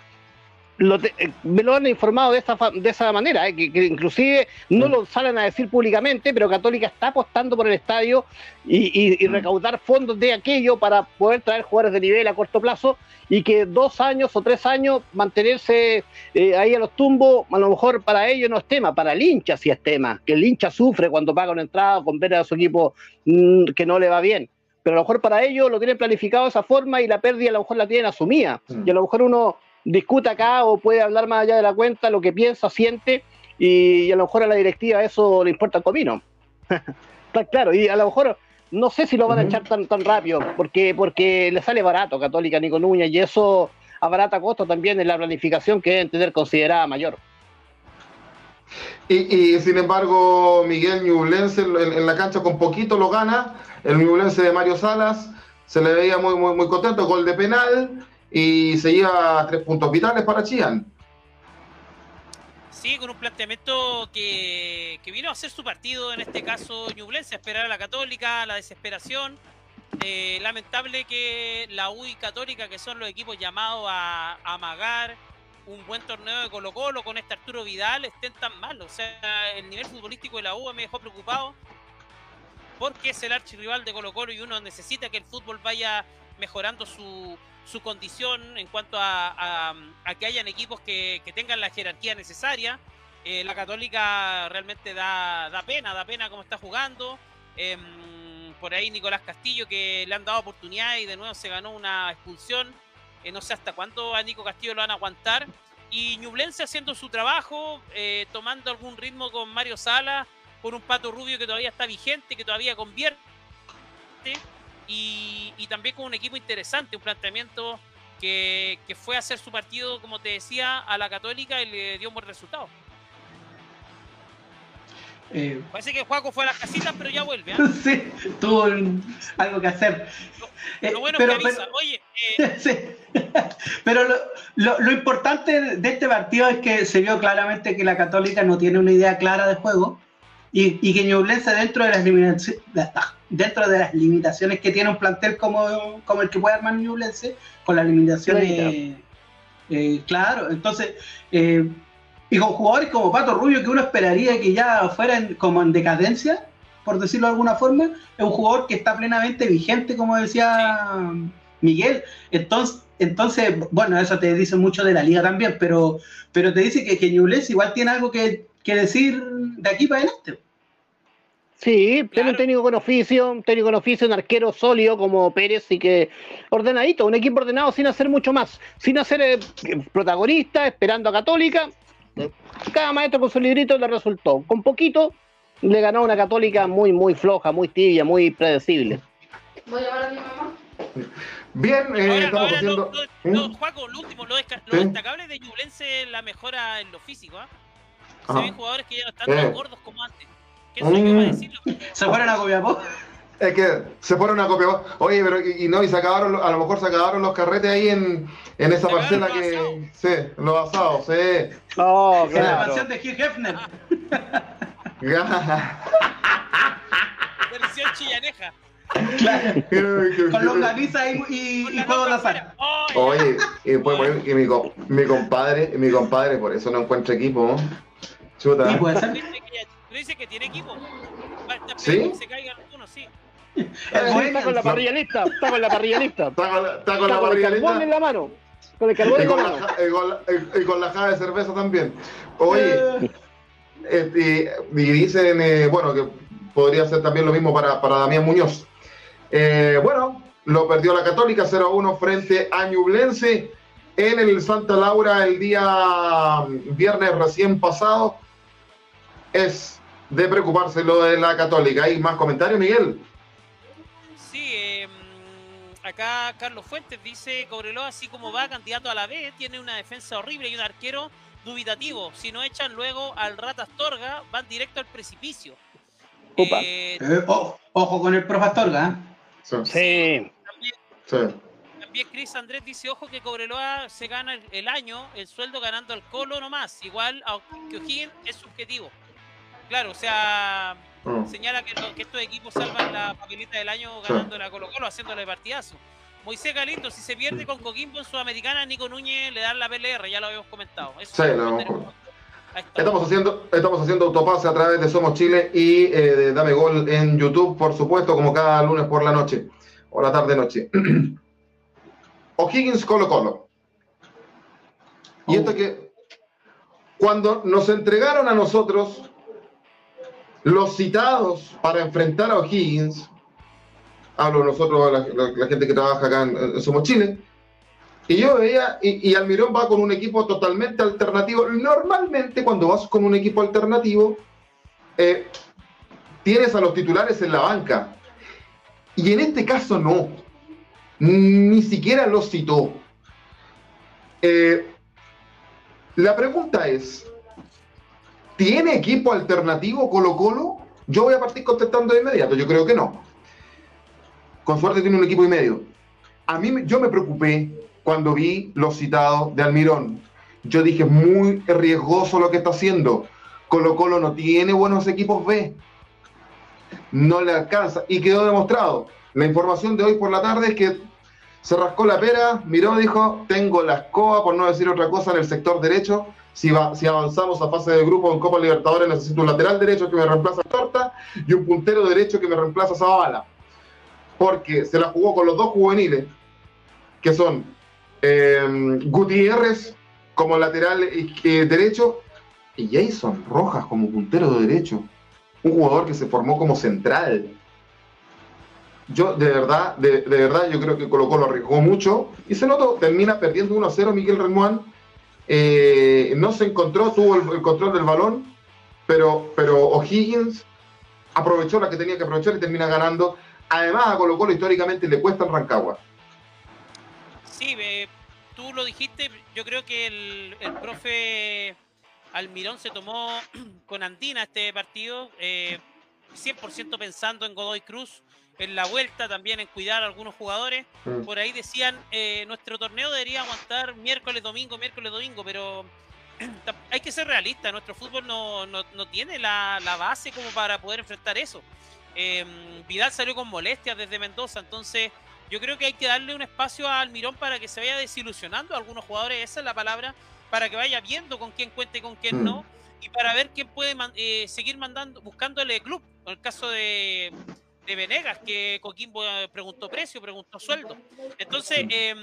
eh, me lo han informado de esa, de esa manera, eh, que, inclusive no mm. lo salen a decir públicamente, pero Católica está apostando por el estadio y, mm. recaudar fondos de aquello para poder traer jugadores de nivel a corto plazo y que dos años o tres años mantenerse eh, ahí a los tumbos, a lo mejor para ellos no es tema, para el hincha sí es tema, que el hincha sufre cuando paga una entrada con ver a su equipo mm, que no le va bien pero a lo mejor para ellos lo tienen planificado de esa forma y la pérdida a lo mejor la tienen asumida. Y a lo mejor uno discuta acá o puede hablar más allá de la cuenta lo que piensa, siente y, a lo mejor a la directiva eso le importa el comino. Está claro, y a lo mejor no sé si lo van a echar tan, tan rápido, porque, porque le sale barato Católica Nico Núñez y eso abarata costo también en la planificación que deben tener considerada mayor. Y, sin embargo, Miguel Ñublense en, la cancha con poquito lo gana. El Ñublense de Mario Salas se le veía muy, muy, muy contento, gol de penal y se lleva tres puntos vitales para Chian. Sí, con un planteamiento que, vino a hacer su partido, en este caso Ñublense, a esperar a la Católica, la desesperación. Eh, lamentable que la U y Católica, que son los equipos llamados a, amagar un buen torneo de Colo Colo con este Arturo Vidal, estén tan mal. O sea, el nivel futbolístico de la U me dejó preocupado porque es el archirrival de Colo Colo y uno necesita que el fútbol vaya mejorando su, su condición en cuanto a, que hayan equipos que, tengan la jerarquía necesaria. Eh, la Católica realmente da, da, pena, da pena cómo está jugando. Em, por ahí Nicolás Castillo que le han dado oportunidad y de nuevo se ganó una expulsión. Eh, no sé hasta cuándo a Nico Castillo lo van a aguantar. Y Ñublense haciendo su trabajo, eh, tomando algún ritmo con Mario Sala, con un Pato Rubio que todavía está vigente, que todavía convierte y, también con un equipo interesante, un planteamiento que, fue a hacer su partido, como te decía, a la Católica y le dio un buen resultado. Eh, Parece que Juaco fue a las casitas, pero ya vuelve. ¿eh? Sí, tuvo algo que hacer. Lo, eh, bueno pero, es que avisa. Oye, eh, sí. pero lo, lo, importante de este partido es que se vio claramente que la Católica no tiene una idea clara de juego y, y que Ñublense dentro de las limitaciones dentro de las limitaciones que tiene un plantel como, como el que puede armar Ñublense, con las limitaciones eh, claro, entonces eh, y con jugadores como Pato Rubio que uno esperaría que ya fueran como en decadencia por decirlo de alguna forma, es un jugador que está plenamente vigente, como decía Miguel. Entonces, entonces, bueno, eso te dice mucho de la liga también, pero, pero te dice que, que igual tiene algo que, que decir de aquí para adelante. Sí, tiene un técnico con oficio, un técnico con oficio, un arquero sólido como Pérez y que ordenadito, un equipo ordenado sin hacer mucho más, sin hacer eh, protagonista, esperando a Católica. Cada maestro con su librito le resultó. Con poquito le ganó una Católica muy, muy floja, muy tibia, muy predecible. Voy a llamar a mi mamá. Bien, eh, estamos haciendo. Lo, lo, Juaco, lo último, lo, destacable de Ñublense la mejora en lo físico. ¿eh? Se ven jugadores que ya no están tan gordos como antes. Mm. Se fueron a Copiapó. Es que se fueron a Copiapó. Oye, pero y, no, y se acabaron, a lo mejor se acabaron los carretes ahí en, en esa parcela que. Sí, los asados, sí. Oh, claro. En la mansión de Hugh Hefner. Versión chillaneja. Claro. Con longaniza y, y, y juegos de azar. Oye, y, pues, y mi, mi, compadre, mi compadre, por eso no encuentra equipo. Chuta. ¿Y puede ser? Dice que tiene equipo. ¿Sí? se caigan algunos, sí. está con la parrilla lista, está con la parrilla lista. Está con la, está con la parrilla lista. en la mano. Con el carbón y con, la, y, con la, caja de cerveza también. Oye, eh. este, y dicen, eh, bueno, que podría ser también lo mismo para, para Damián Muñoz. Eh, bueno, lo perdió la Católica 0-1 frente a Ñublense en el Santa Laura el día viernes recién pasado. Es de preocuparse lo de la Católica. ¿Hay más comentarios, Miguel? Sí, em, acá Carlos Fuentes dice, Cobreloa así como va candidato a la B, tiene una defensa horrible y un arquero dubitativo. Si no echan luego al Rata Astorga, van directo al precipicio. Eh, Eh, ojo, ojo con el profe Astorga, ¿eh? Sí, Sí, también, sí. también Chris Andrés dice, ojo que Cobreloa se gana el, el año, el sueldo ganando al Colo nomás. Igual a- que O'Higgins es subjetivo. Claro, o sea, Mm. señala que, estos equipos salvan la papelita del año ganando la Colo Colo, haciéndole partidazo. Moisés Galindo, si se pierde con Coquimbo en Sudamericana, Nico Núñez le dan la PLR, ya lo habíamos comentado. Eso Sí, lo hemos. Estamos haciendo, estamos haciendo autopase a través de Somos Chile y eh, de Dame Gol en YouTube, por supuesto, como cada lunes por la noche o la tarde noche. O'Higgins Colo Colo. Y esto que cuando nos entregaron a nosotros los citados para enfrentar a O'Higgins, hablo nosotros, la, gente que trabaja acá en, Somos Chile, y yo veía, y, y Almirón va con un equipo totalmente alternativo. Normalmente cuando vas con un equipo alternativo, eh, tienes a los titulares en la banca. Y en este caso no. Ni siquiera los citó. Eh, la pregunta es, ¿tiene equipo alternativo Colo Colo? Yo voy a partir contestando de inmediato, yo creo que no. Con suerte tiene un equipo y medio. A mí yo me preocupé cuando vi los citados de Almirón. Yo dije, muy riesgoso lo que está haciendo. Colo Colo no tiene buenos equipos B. No le alcanza. Y quedó demostrado. La información de hoy por la tarde es que se rascó la pera, miró, dijo, tengo la escoba, por no decir otra cosa, en el sector derecho. Si, va, si avanzamos a fase de grupo en Copa Libertadores, necesito un lateral derecho que me reemplaza a Torta y un puntero derecho que me reemplaza a. Porque se la jugó con los dos juveniles, que son eh, Gutiérrez como lateral eh, derecho y Jason Rojas como puntero de derecho. Un jugador que se formó como central. Yo, de verdad, de, de verdad, yo creo que Colo Colo arriesgó mucho y se notó, termina perdiendo 1-0 Miguel Remuán. Eh, no se encontró, tuvo el, el control del balón, pero, pero O'Higgins aprovechó la que tenía que aprovechar y termina ganando. Además, a Colo Colo históricamente le cuesta en Rancagua. Sí, eh, tú lo dijiste, yo creo que el, el profe Almirón se tomó con Andina este partido, eh, 100% pensando en Godoy Cruz, en la vuelta también en cuidar a algunos jugadores. Mm. Por ahí decían, eh, nuestro torneo debería aguantar miércoles, domingo, miércoles, domingo, pero hay que ser realista, nuestro fútbol no, no- no tiene la, la base como para poder enfrentar eso. Eh, Vidal salió con molestias desde Mendoza, entonces yo creo que hay que darle un espacio a Almirón para que se vaya desilusionando a algunos jugadores, esa es la palabra, para que vaya viendo con quién cuente y con quién Mm. no, y para ver quién puede eh, seguir mandando, buscándole club. En el caso de, de Venegas, que Coquimbo eh, preguntó precio, preguntó sueldo. Entonces, em,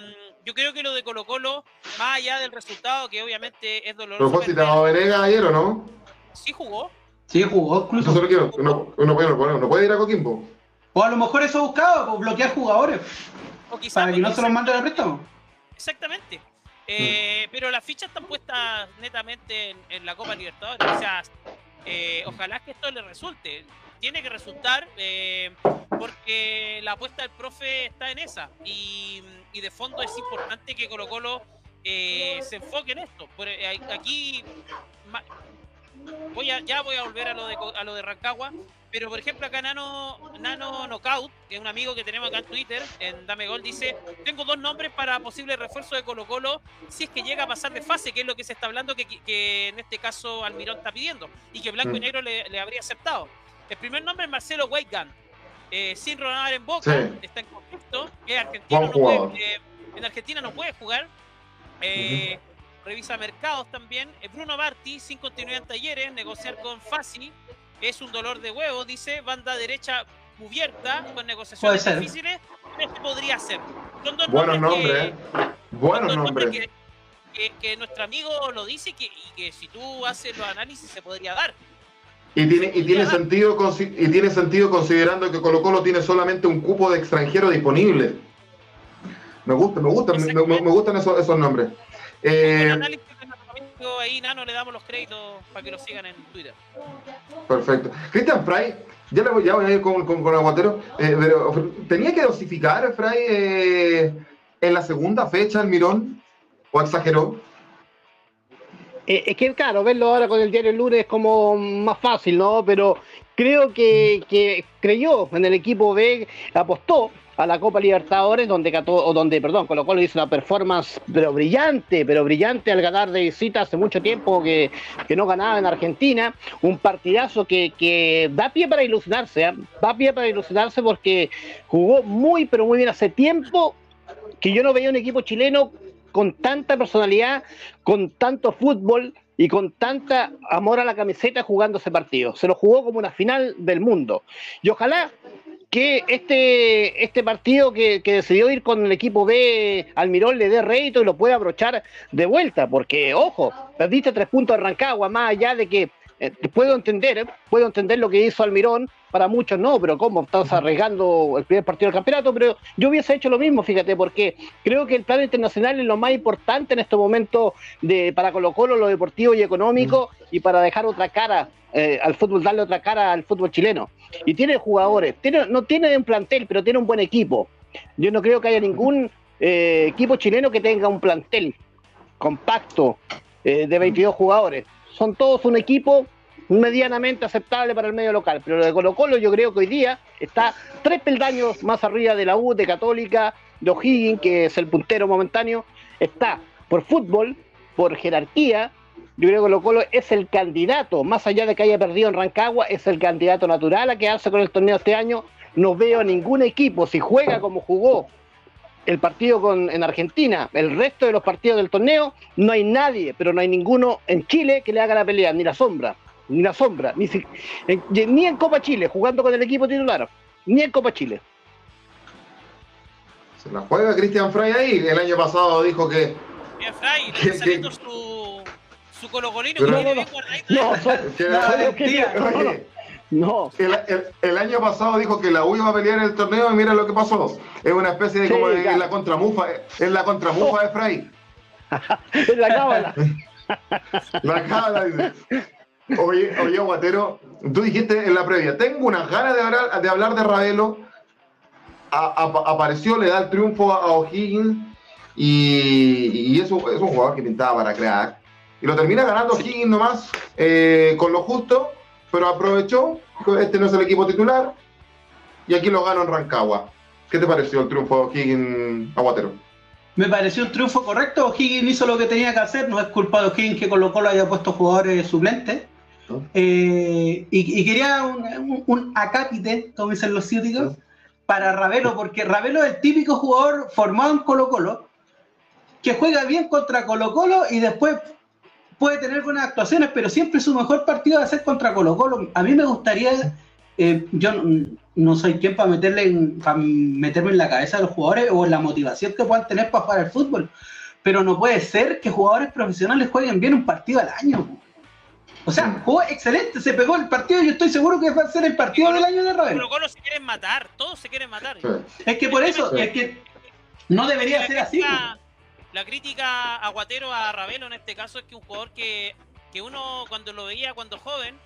yo creo que lo de Colo Colo, más allá del resultado, que obviamente es doloroso, ¿Pero fue perder, citado a Venegas ayer o no? sí jugó. Sí, jugó Eso incluso. solo quiero. Uno, uno puede, uno puede ir a Coquimbo. O a lo mejor eso buscaba, bloquear jugadores, O quizás para que no se los manden a préstamo. Exactamente. Eh, Pero las fichas están puestas netamente en, en la Copa Libertadores. O sea, eh, ojalá que esto le resulte. Tiene que resultar eh, porque la apuesta del profe está en esa. Y, y de fondo es importante que Colo Colo eh, se enfoque en esto. Por, eh, aquí voy a, ya voy a volver a lo de, a lo de Rancagua. Pero por ejemplo acá Nano, Nano Knockout, que es un amigo que tenemos acá en Twitter, en Dame Gol, dice, tengo dos nombres para posible refuerzo de Colo Colo si es que llega a pasar de fase, que es lo que se está hablando que, que en este caso Almirón está pidiendo y que Blanco y Mm. Negro le, le habría aceptado. El primer nombre es Marcelo Weigand, eh, sin rodar en Boca, Sí. está en conflicto, es argentino, no puede- eh, en Argentina no puede jugar. Eh, Revisa mercados también. Eh, Bruno Barti, sin continuidad en talleres, negociar con Fasi es un dolor de huevo, dice, banda derecha cubierta con negociaciones Puede ser. difíciles. Este podría ser. Son dos Buenos nombres que- nombres, ¿eh? Buenos son dos nombres. que, que- que nuestro amigo lo dice y que, y que si tú haces los análisis se podría dar. Y tiene, y, tiene sentido, y tiene sentido considerando que Colo Colo tiene solamente un cupo de extranjero disponible. Me gusta, me gustan, me, me- me gustan esos, esos nombres. Eh, El análisis ahí, Nano, le damos los créditos para que lo sigan en Twitter. Perfecto. Cristian Fry, ya, le voy, ya voy a ir con, con, con Aguatero, eh, pero ¿tenía que dosificar, Fray, eh, en la segunda fecha el Mirón? ¿O exageró? Eh, es que, claro, verlo ahora con el diario el lunes es como más fácil, ¿no? Pero creo que, creyó en el equipo B, apostó a la Copa Libertadores, donde, o donde perdón, Colo Colo hizo una performance pero brillante, pero brillante al ganar de visita hace mucho tiempo que, que no ganaba en Argentina. Un partidazo que, que da pie para ilusionarse, ¿eh? da pie para ilusionarse porque jugó muy, pero muy bien hace tiempo que yo no veía un equipo chileno con tanta personalidad, con tanto fútbol y con tanta amor a la camiseta jugando ese partido. Se lo jugó como una final del mundo. Y ojalá que este, este partido que, que, decidió ir con el equipo B Almirón le dé rédito y lo pueda abrochar de vuelta, porque, ojo, perdiste tres puntos de Rancagua, más allá de que eh, puedo entender, eh, puedo entender lo que hizo Almirón, para muchos no, pero ¿cómo? Estás arriesgando el primer partido del campeonato, pero yo hubiese hecho lo mismo, fíjate, porque creo que el plano internacional es lo más importante en este momento de, para Colo Colo, lo deportivo y económico, y para dejar otra cara eh, al fútbol, darle otra cara al fútbol chileno. Y tiene jugadores, tiene, no tiene un plantel, pero tiene un buen equipo. Yo no creo que haya ningún equipo chileno que tenga un plantel compacto de 22 jugadores. Son todos un equipo medianamente aceptable para el medio local, pero lo de Colo Colo yo creo que hoy día está tres peldaños más arriba de la U, de Católica, de O'Higgins, que es el puntero momentáneo, está por fútbol, por jerarquía, yo creo que Colo Colo es el candidato, más allá de que haya perdido en Rancagua, es el candidato natural a quedarse con el torneo este año. No veo a ningún equipo, si juega como jugó el partido con, en Argentina, el resto de los partidos del torneo, no hay nadie, pero no hay ninguno en Chile que le haga la pelea, ni la sombra, ni la sombra, ni, si, en, ni en Copa Chile, jugando con el equipo titular, ni en Copa Chile. Se la juega Cristian Frey ahí, el año pasado dijo que... Bien, Frey, le está saliendo su su colocolino no, no, no, El, el, el, año pasado dijo que la U iba a pelear en el torneo y mira lo que pasó. Es una especie de sí, como en la contramufa, es la contramufa de Fray. en la cábala. la cábala, dice. Oye, oye, Guatero, tú dijiste en la previa, tengo unas ganas de hablar de, hablar de Ravelo. A, a, apareció, le da el triunfo a O'Higgins y, y es, un, es un jugador que pintaba para crear y lo termina ganando Higgins nomás eh, con lo justo, pero aprovechó, este no es el equipo titular, y aquí lo ganó en Rancagua. ¿Qué te pareció el triunfo de Higgins Aguatero? Me pareció un triunfo correcto, Higgins hizo lo que tenía que hacer, no es culpa de Higgins que Colo Colo haya puesto jugadores suplentes. ¿No? Eh, y, y, quería un, un, un, acápite, como dicen los ciúticos, ¿No? para Ravelo, porque Ravelo es el típico jugador formado en Colo Colo, que juega bien contra Colo Colo y después puede tener buenas actuaciones, pero siempre su mejor partido va a ser contra Colo Colo. A mí me gustaría, eh, yo no, no, soy quien para, meterle en, para meterme en la cabeza de los jugadores o en la motivación que puedan tener para jugar al fútbol, pero no puede ser que jugadores profesionales jueguen bien un partido al año. O sea, jugó excelente, se pegó el partido y yo estoy seguro que va a ser el partido del año de Ravel. Colo Colo se quieren matar, todos se quieren matar. Es que por eso, es que no debería ser así. La crítica a Guatero, a Ravelo en este caso, es que un jugador que, que uno cuando lo veía cuando joven,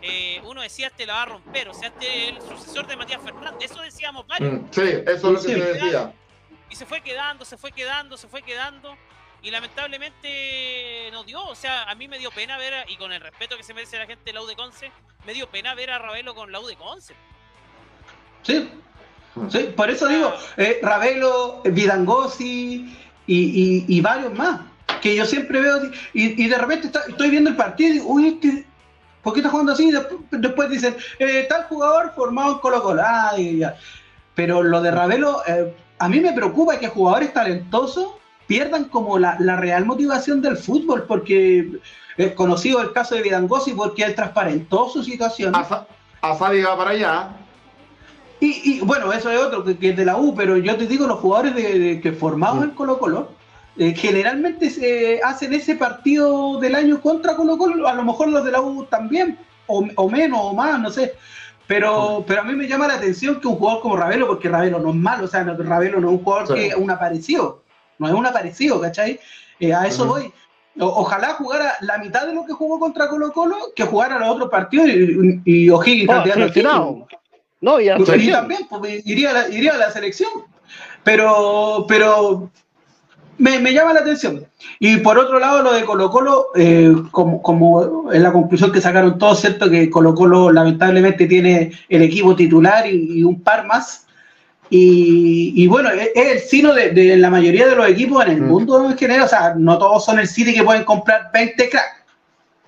eh, uno decía este la va a romper, o sea, este es el sucesor de Matías Fernández, eso decíamos varios. Sí, eso es lo que se decía. Y se fue quedando, se fue quedando, se fue quedando, y lamentablemente no dio, o sea, a mí me dio pena ver, a, y con el respeto que se merece la gente de la U de Conce, me dio pena ver a Ravelo con la U de Conce. Sí, sí por eso digo, eh, Ravelo, Vidangosi, y, y, y, varios más, que yo siempre veo, y, y de repente estoy viendo el partido y uy, este, ¿por está jugando así? Después, después dicen, eh, tal jugador formado en Colo Colo, ah, ya. pero lo de Ravelo, eh, a mí me preocupa que jugadores talentosos pierdan como la, la real motivación del fútbol, porque he conocido el caso de Vidangosi porque él transparentó su situación. Asadi va para allá, y, y, bueno, eso es otro que, que, es de la U, pero yo te digo, los jugadores de, de, que formados en Colo Colo, eh, generalmente se hacen ese partido del año contra Colo Colo, a lo mejor los de la U también, o, o menos, o más, no sé. Pero, pero a mí me llama la atención que un jugador como Ravelo, porque Ravelo no es malo, o sea, Ravelo no es un jugador que es un aparecido, no es un aparecido, ¿cachai? Eh, a eso voy. ojalá jugara la mitad de lo que jugó contra Colo Colo, que jugara los otros partidos y, y O'Higgins oh, No, y, también pues, iría, a la, iría a la selección. Pero, pero me, me, llama la atención. Y por otro lado, lo de Colo Colo, eh, como, como en la conclusión que sacaron todos, ¿cierto? Que Colo Colo lamentablemente tiene el equipo titular y, un par más. Y, y, bueno, es, el sino de, la mayoría de los equipos en el mm. mundo en general. O sea, no todos son el City que pueden comprar 20 cracks.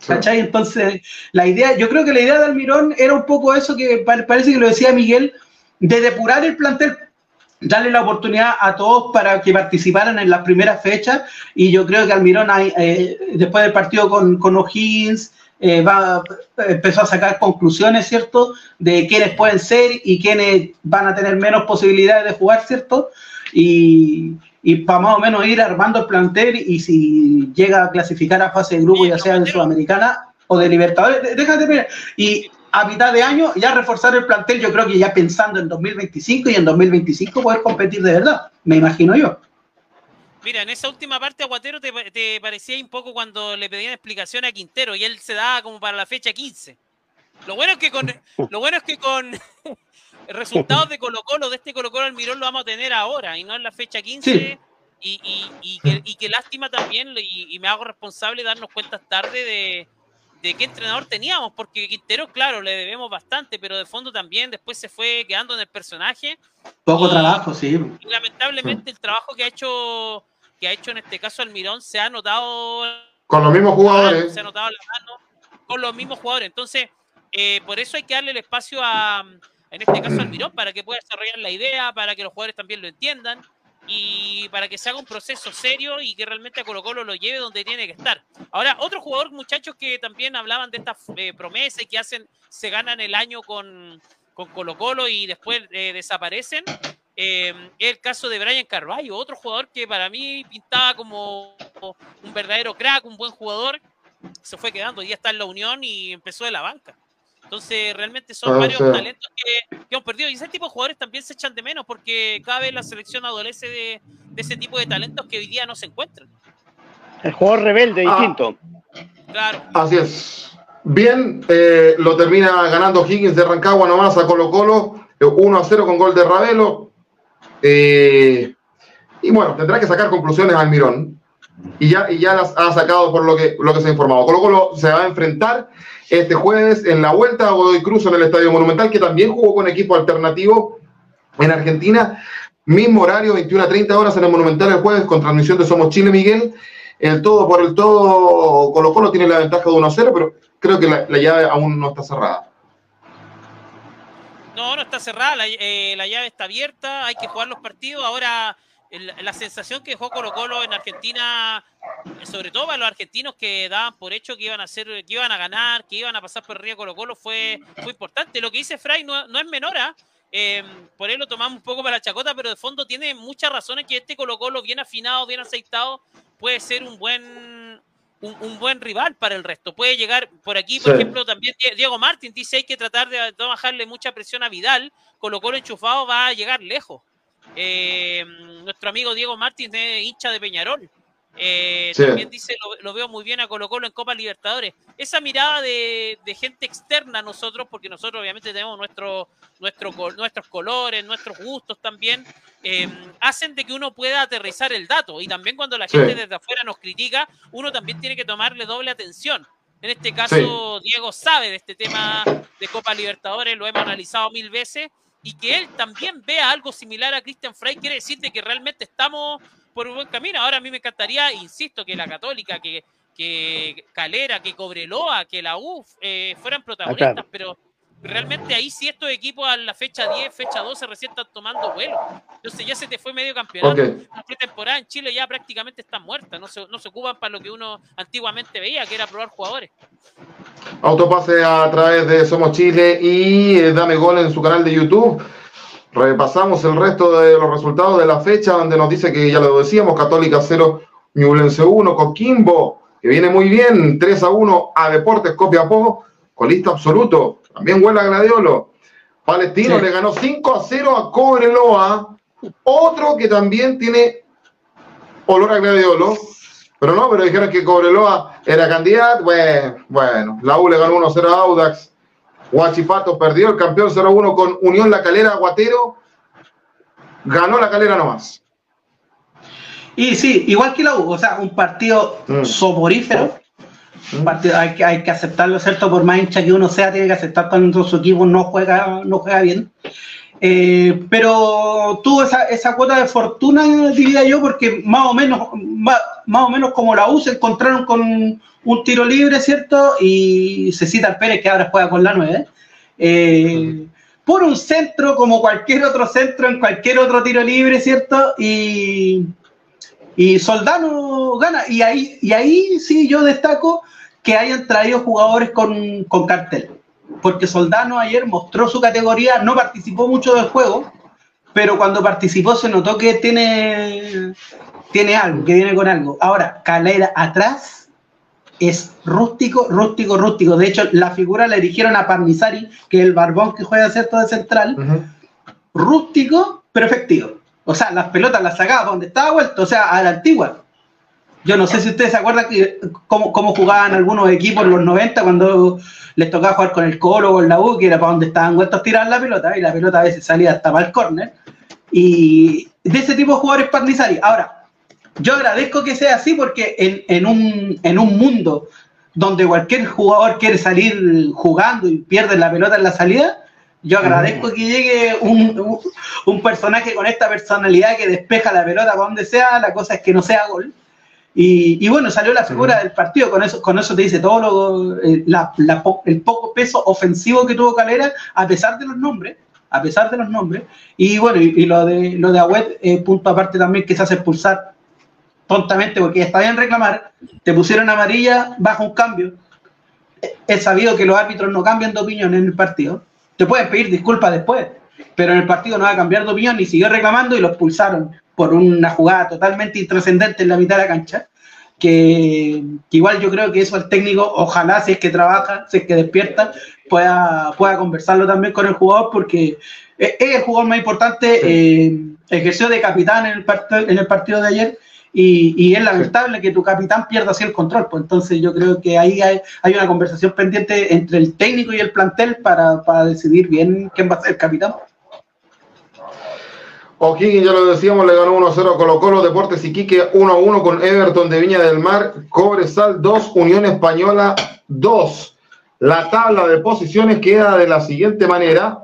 ¿Cachai? Entonces, la idea, yo creo que la idea de Almirón era un poco eso que parece que lo decía Miguel, de depurar el plantel darle la oportunidad a todos para que participaran en las primeras fechas y yo creo que Almirón eh, después del partido con, con O'Higgins eh, empezó a sacar conclusiones, ¿cierto? De quiénes pueden ser y quiénes van a tener menos posibilidades de jugar, ¿cierto? Y, y para más o menos ir armando el plantel y si llega a clasificar a fase de grupo, ya sea de Sudamericana o de Libertadores, déjate ver. Y a mitad de año ya reforzar el plantel, yo creo que ya pensando en 2025 y en 2025 poder competir de verdad, me imagino yo. Mira, en esa última parte, Aguatero, te, te parecía un poco cuando le pedían explicación a Quintero y él se daba como para la fecha 15. Lo bueno es que con, lo bueno es que con resultados de Colo Colo, de este Colo Colo Almirón, lo vamos a tener ahora y no en la fecha 15. Y, y, y, que, lástima también, y, me hago responsable de darnos cuenta tarde de, de qué entrenador teníamos, porque Quintero, claro, le debemos bastante, pero de fondo también después se fue quedando en el personaje. Poco trabajo, sí. Y lamentablemente el trabajo que ha hecho que ha hecho en este caso Almirón se ha notado con los mismos jugadores. Se ha notado la mano con los mismos jugadores. Entonces, eh, por eso hay que darle el espacio a, en este caso, Almirón, para que pueda desarrollar la idea, para que los jugadores también lo entiendan y para que se haga un proceso serio y que realmente a Colo Colo lo lleve donde tiene que estar. Ahora, otro jugador, muchachos, que también hablaban de estas eh, promesas y que hacen, se ganan el año con, con Colo Colo y después eh, desaparecen, eh, es el caso de Brian Carvalho, otro jugador que para mí pintaba como un verdadero crack, un buen jugador, se fue quedando, ya está en la Unión y empezó de la banca. Entonces, realmente son ah, varios talentos que, que, hemos perdido. Y ese tipo de jugadores también se echan de menos porque cada vez la selección adolece de, ese tipo de talentos que hoy día no se encuentran. El jugador rebelde, ah, distinto. Claro. Así es. Bien, eh, lo termina ganando Higgins de Rancagua nomás a Colo Colo, 1 a 0 con gol de Ravelo. Eh, y bueno, tendrá que sacar conclusiones al Mirón. Y ya, y ya las ha sacado por lo que, lo que se ha informado. Colo Colo se va a enfrentar este jueves en la vuelta a Godoy Cruz en el Estadio Monumental, que también jugó con equipo alternativo en Argentina. Mismo horario, 21 a 30 horas en el Monumental el jueves con transmisión de Somos Chile, Miguel. El todo por el todo, Colo Colo tiene la ventaja de 1 a 0, pero creo que la, llave aún no está cerrada. No, no está cerrada, la, eh, la llave está abierta, hay que jugar los partidos. Ahora la sensación que dejó Colo Colo en Argentina, sobre todo para los argentinos que daban por hecho que iban a hacer, que iban a ganar, que iban a pasar por arriba Colo Colo, fue, fue importante. Lo que dice Fray no, es menor, ¿ah? eh, por él lo tomamos un poco para la chacota, pero de fondo tiene muchas razones que este Colo Colo bien afinado, bien aceitado, puede ser un buen un, buen rival para el resto. Puede llegar por aquí, por ejemplo, también Diego Martín dice hay que tratar de, de bajarle mucha presión a Vidal. Colo Colo enchufado va a llegar lejos. Eh, nuestro amigo Diego Martins, hincha de Peñarol. Eh, también dice, lo, veo muy bien a Colo Colo en Copa Libertadores. Esa mirada de, gente externa a nosotros, porque nosotros obviamente tenemos nuestro, nuestro, nuestros colores, nuestros gustos también, eh, hacen de que uno pueda aterrizar el dato. Y también cuando la gente desde afuera nos critica, uno también tiene que tomarle doble atención. En este caso, Diego sabe de este tema de Copa Libertadores, lo hemos analizado mil veces y que él también vea algo similar a Christian Frey, quiere decir que realmente estamos por un buen camino. Ahora a mí me encantaría, insisto, que la Católica, que, que Calera, que Cobreloa, que la UF eh, fueran protagonistas, pero realmente ahí sí estos equipos a la fecha 10, fecha 12 recién están tomando vuelo. Entonces ya se te fue medio campeonato. La pretemporada en Chile ya prácticamente está muerta. No se, no se ocupan para lo que uno antiguamente veía, que era probar jugadores. Autopase a través de Somos Chile y eh, Dame Gol en su canal de YouTube. Repasamos el resto de los resultados de la fecha, donde nos dice que ya lo decíamos, Católica 0, Ñublense 1, Coquimbo, que viene muy bien, 3 a 1 a Deportes Copiapó, colista absoluto, también huele a Gladiolo. Palestino le ganó 5 a 0 a Cobreloa, otro que también tiene olor a Gladiolo, Pero no, pero dijeron que Cobreloa era candidato. Bueno, bueno, la U le ganó 1-0 a Audax. Huachipato perdió el campeón 0-1 con Unión La Calera, Guatero. Ganó La Calera nomás. Y sí, igual que la U, o sea, un partido Mm. soporífero. Hay, que, hay que aceptarlo, ¿cierto? Por más hincha que uno sea, tiene que aceptar cuando su equipo no juega, no juega bien. Eh, pero tuvo esa, esa cuota de fortuna, diría yo, porque más o menos, más, más o menos como la U se encontraron con un tiro libre, ¿cierto? Y Cecita Pérez, que ahora juega con la 9, eh, por un centro como cualquier otro centro en cualquier otro tiro libre, ¿cierto? Y, y Soldano gana. Y ahí, y ahí sí yo destaco que hayan traído jugadores con, con cartel. Porque Soldano ayer mostró su categoría, no participó mucho del juego, pero cuando participó se notó que tiene, tiene algo, que viene con algo. Ahora, Calera atrás es rústico, rústico, rústico. De hecho, la figura la eligieron a Parnizari, que es el barbón que juega cierto de central. Ujú. Rústico, pero efectivo. O sea, las pelotas las sacaba donde estaba vuelto, o sea, a la antigua. Yo no sé si ustedes se acuerdan que, cómo, cómo jugaban algunos equipos en los 90 cuando les tocaba jugar con el Colo o con la U, que era para donde estaban vueltos a tirar la pelota, y la pelota a veces salía hasta para el córner. Y de ese tipo de jugadores Parnizari. Ahora, yo agradezco que sea así porque en, en un, en un mundo donde cualquier jugador quiere salir jugando y pierde la pelota en la salida, yo agradezco que llegue un, un- un personaje con esta personalidad que despeja la pelota para donde sea, la cosa es que no sea gol. Y, y bueno, salió la figura del partido, con eso, con eso te dice todo lo, eh, la- la po- el poco peso ofensivo que tuvo Calera, a pesar de los nombres, a pesar de los nombres. Y bueno, y, y lo de lo de Agüet, eh, punto aparte también que se hace expulsar tontamente porque está bien reclamar, te pusieron amarilla bajo un cambio. Es sabido que los árbitros no cambian de opinión en el partido. Te pueden pedir disculpas después, pero en el partido no va a cambiar de opinión y siguió reclamando y lo expulsaron por una jugada totalmente intrascendente en la mitad de la cancha. Que, que igual yo creo que eso el técnico, ojalá si es que trabaja, si es que despierta, pueda, pueda conversarlo también con el jugador porque es es el jugador más importante, eh, ejerció de capitán en el, part- en el partido de ayer y, y es lamentable que tu capitán pierda así el control. Pues entonces yo creo que ahí hay, hay una conversación pendiente entre el técnico y el plantel para, para decidir bien quién va a ser el capitán. O'Higgins, ya lo decíamos, le ganó 1-0 a Colo Colo, Deportes Iquique 1-1 con Everton de Viña del Mar, Cobresal 2, Unión Española 2. La tabla de posiciones queda de la siguiente manera,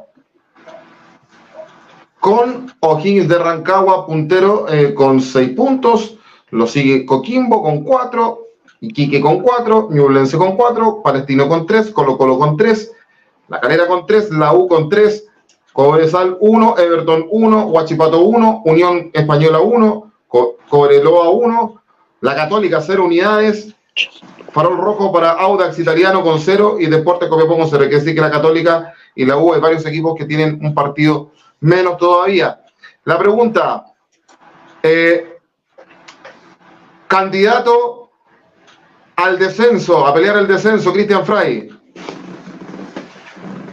con O'Higgins de Rancagua puntero eh, con 6 puntos, lo sigue Coquimbo con 4, Iquique con 4, Ñublense con 4, Palestino con 3, Colo Colo con 3, La Calera con 3, La U con 3, Cobresal 1, Everton 1, Huachipato 1, Unión Española 1, Co- Cobreloa 1, La Católica 0 unidades, Farol Rojo para Audax Italiano con 0 y Deportes Copiapó con 0. Hay que decir que la Católica y la U hay varios equipos que tienen un partido menos todavía. La pregunta, eh, candidato al descenso, a pelear el descenso, Cristian Fray.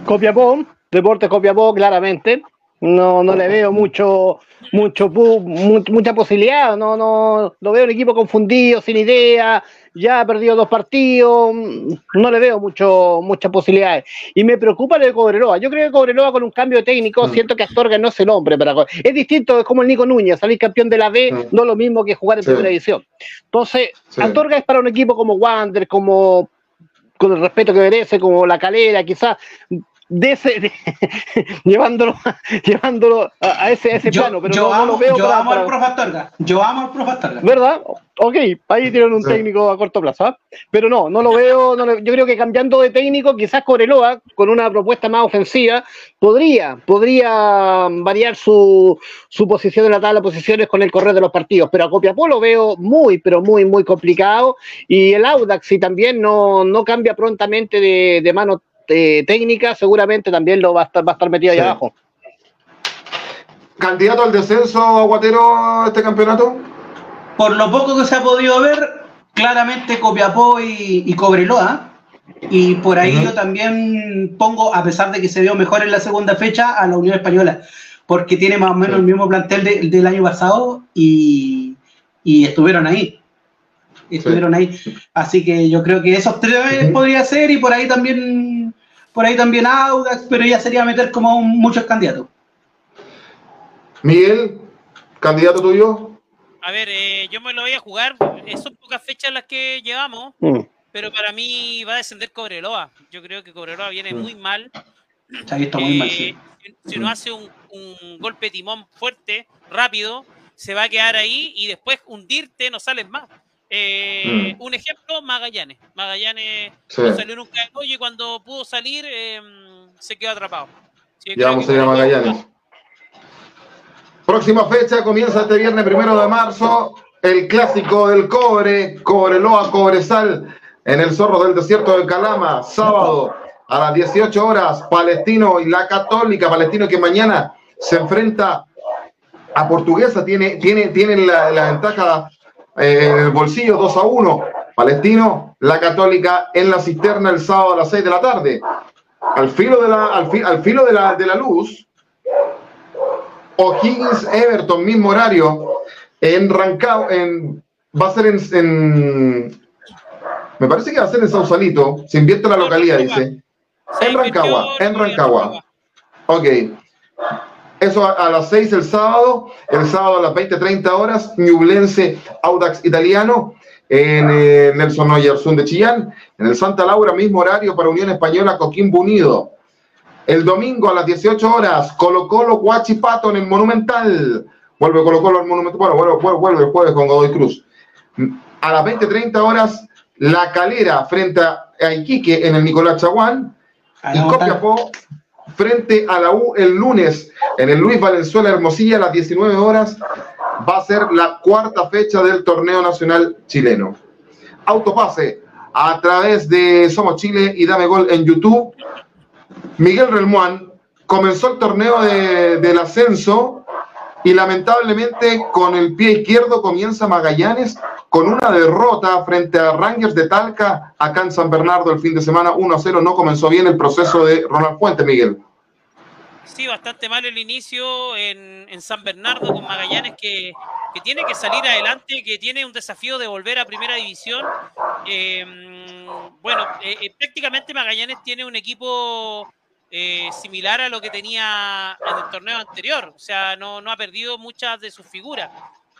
Copiapó, Deportes Copiapó, claramente. No, no le veo mucho, mucho, mucha posibilidad. No, no, lo veo un equipo confundido, sin idea. Ya ha perdido dos partidos. No le veo mucho, muchas posibilidades. Y me preocupa lo de Cobreloa. Yo creo que Cobreloa con un cambio de técnico, Mm. siento que Astorga no es el hombre para Es distinto, es como el Nico Núñez, salir campeón de la B, Mm. no es lo mismo que jugar en Sí. primera división. Entonces, Sí. Astorga es para un equipo como Wander, como con el respeto que merece, como la calera, quizás de ese, de- llevándolo, llevándolo a, a ese, a ese Yo, plano, pero yo no, no amo, lo veo yo para- amo al profe Astorga. Yo amo al profe Astorga. ¿Verdad? Ok, ahí tienen un Sí. técnico a corto plazo, ¿ah? pero no, no lo veo, no lo- yo creo que cambiando de técnico, quizás Coreloa, con una propuesta más ofensiva, podría, podría variar su, su posición en la tabla de posiciones con el correr de los partidos, pero a Copiapó lo veo muy, pero muy, muy complicado, y el Audax, si también no, no cambia prontamente de, de mano eh, técnica, seguramente también lo va a estar, va a estar metido ahí Sí. abajo. ¿Candidato al descenso aguatero este campeonato? Por lo poco que se ha podido ver, claramente Copiapó y, y Cobreloa. Y por ahí yo también pongo, a pesar de que se vio mejor en la segunda fecha, a la Unión Española, porque tiene más o menos Sí. el mismo plantel de- del año pasado y, y estuvieron ahí. estuvieron ahí. Así que yo creo que esos tres podría ser y por ahí también, por ahí también Audax, pero ya sería meter como muchos candidatos. Miguel, candidato tuyo. A ver, eh, yo me lo voy a jugar. Son pocas fechas las que llevamos, mm. pero para mí va a descender Cobreloa. Yo creo que Cobreloa viene muy mal. muy mal, sí. Eh, si, no hace un, golpe de timón fuerte, rápido, se va a quedar ahí y después hundirte no sales más. Eh, mm. Un ejemplo, Magallanes. Magallanes no salió nunca de y cuando pudo salir em, se quedó atrapado. ya vamos a ir a Magallanes. Próxima fecha comienza este viernes primero de marzo el clásico del cobre, Cobreloa, Cobresal, en el Zorro del Desierto de Calama, sábado a las 18 horas, Palestino y la Católica, Palestino que mañana se enfrenta a Portuguesa, tiene, tiene, tiene la, ventaja eh, en el bolsillo 2 a 1, Palestino, la Católica en la cisterna el sábado a las 6 de la tarde. Al filo de la, al, al filo de la, de la luz, O'Higgins Everton, mismo horario, en Rancagua, en, va a ser en, me parece que va a ser en Sausalito, se invierte la localidad, dice. En Rancagua, en Rancagua. Ok. Eso a, las 6 el sábado, el sábado a las 20, 30 horas, Ñublense Audax Italiano, en eh, Nelson Noyerzún de Chillán, en el Santa Laura, mismo horario para Unión Española, Coquimbo Unido. El domingo a las 18 horas, Colo Colo Guachipato en el Monumental. Vuelve Colo Colo al Monumental. Bueno, vuelve, vuelve el jueves con Godoy Cruz. A las 20-30 horas, La Calera frente a Iquique en el Nicolás Chaguán. Y Copiapó frente a la U el lunes en el Luis Valenzuela Hermosilla a las 19 horas. Va a ser la cuarta fecha del torneo nacional chileno. Autopase a través de Somos Chile y Dame Gol en YouTube. Miguel Relmuán comenzó el torneo del ascenso y lamentablemente con el pie izquierdo comienza Magallanes con una derrota frente a Rangers de Talca acá en San Bernardo el fin de semana 1-0. No comenzó bien el proceso de Ronald Fuente, Miguel. Sí, bastante mal el inicio en, San Bernardo con Magallanes que, tiene que salir adelante, que tiene un desafío de volver a primera división. Eh, bueno, eh, eh, prácticamente Magallanes tiene un equipo similar a lo que tenía en el torneo anterior, o sea, no, ha perdido muchas de sus figuras.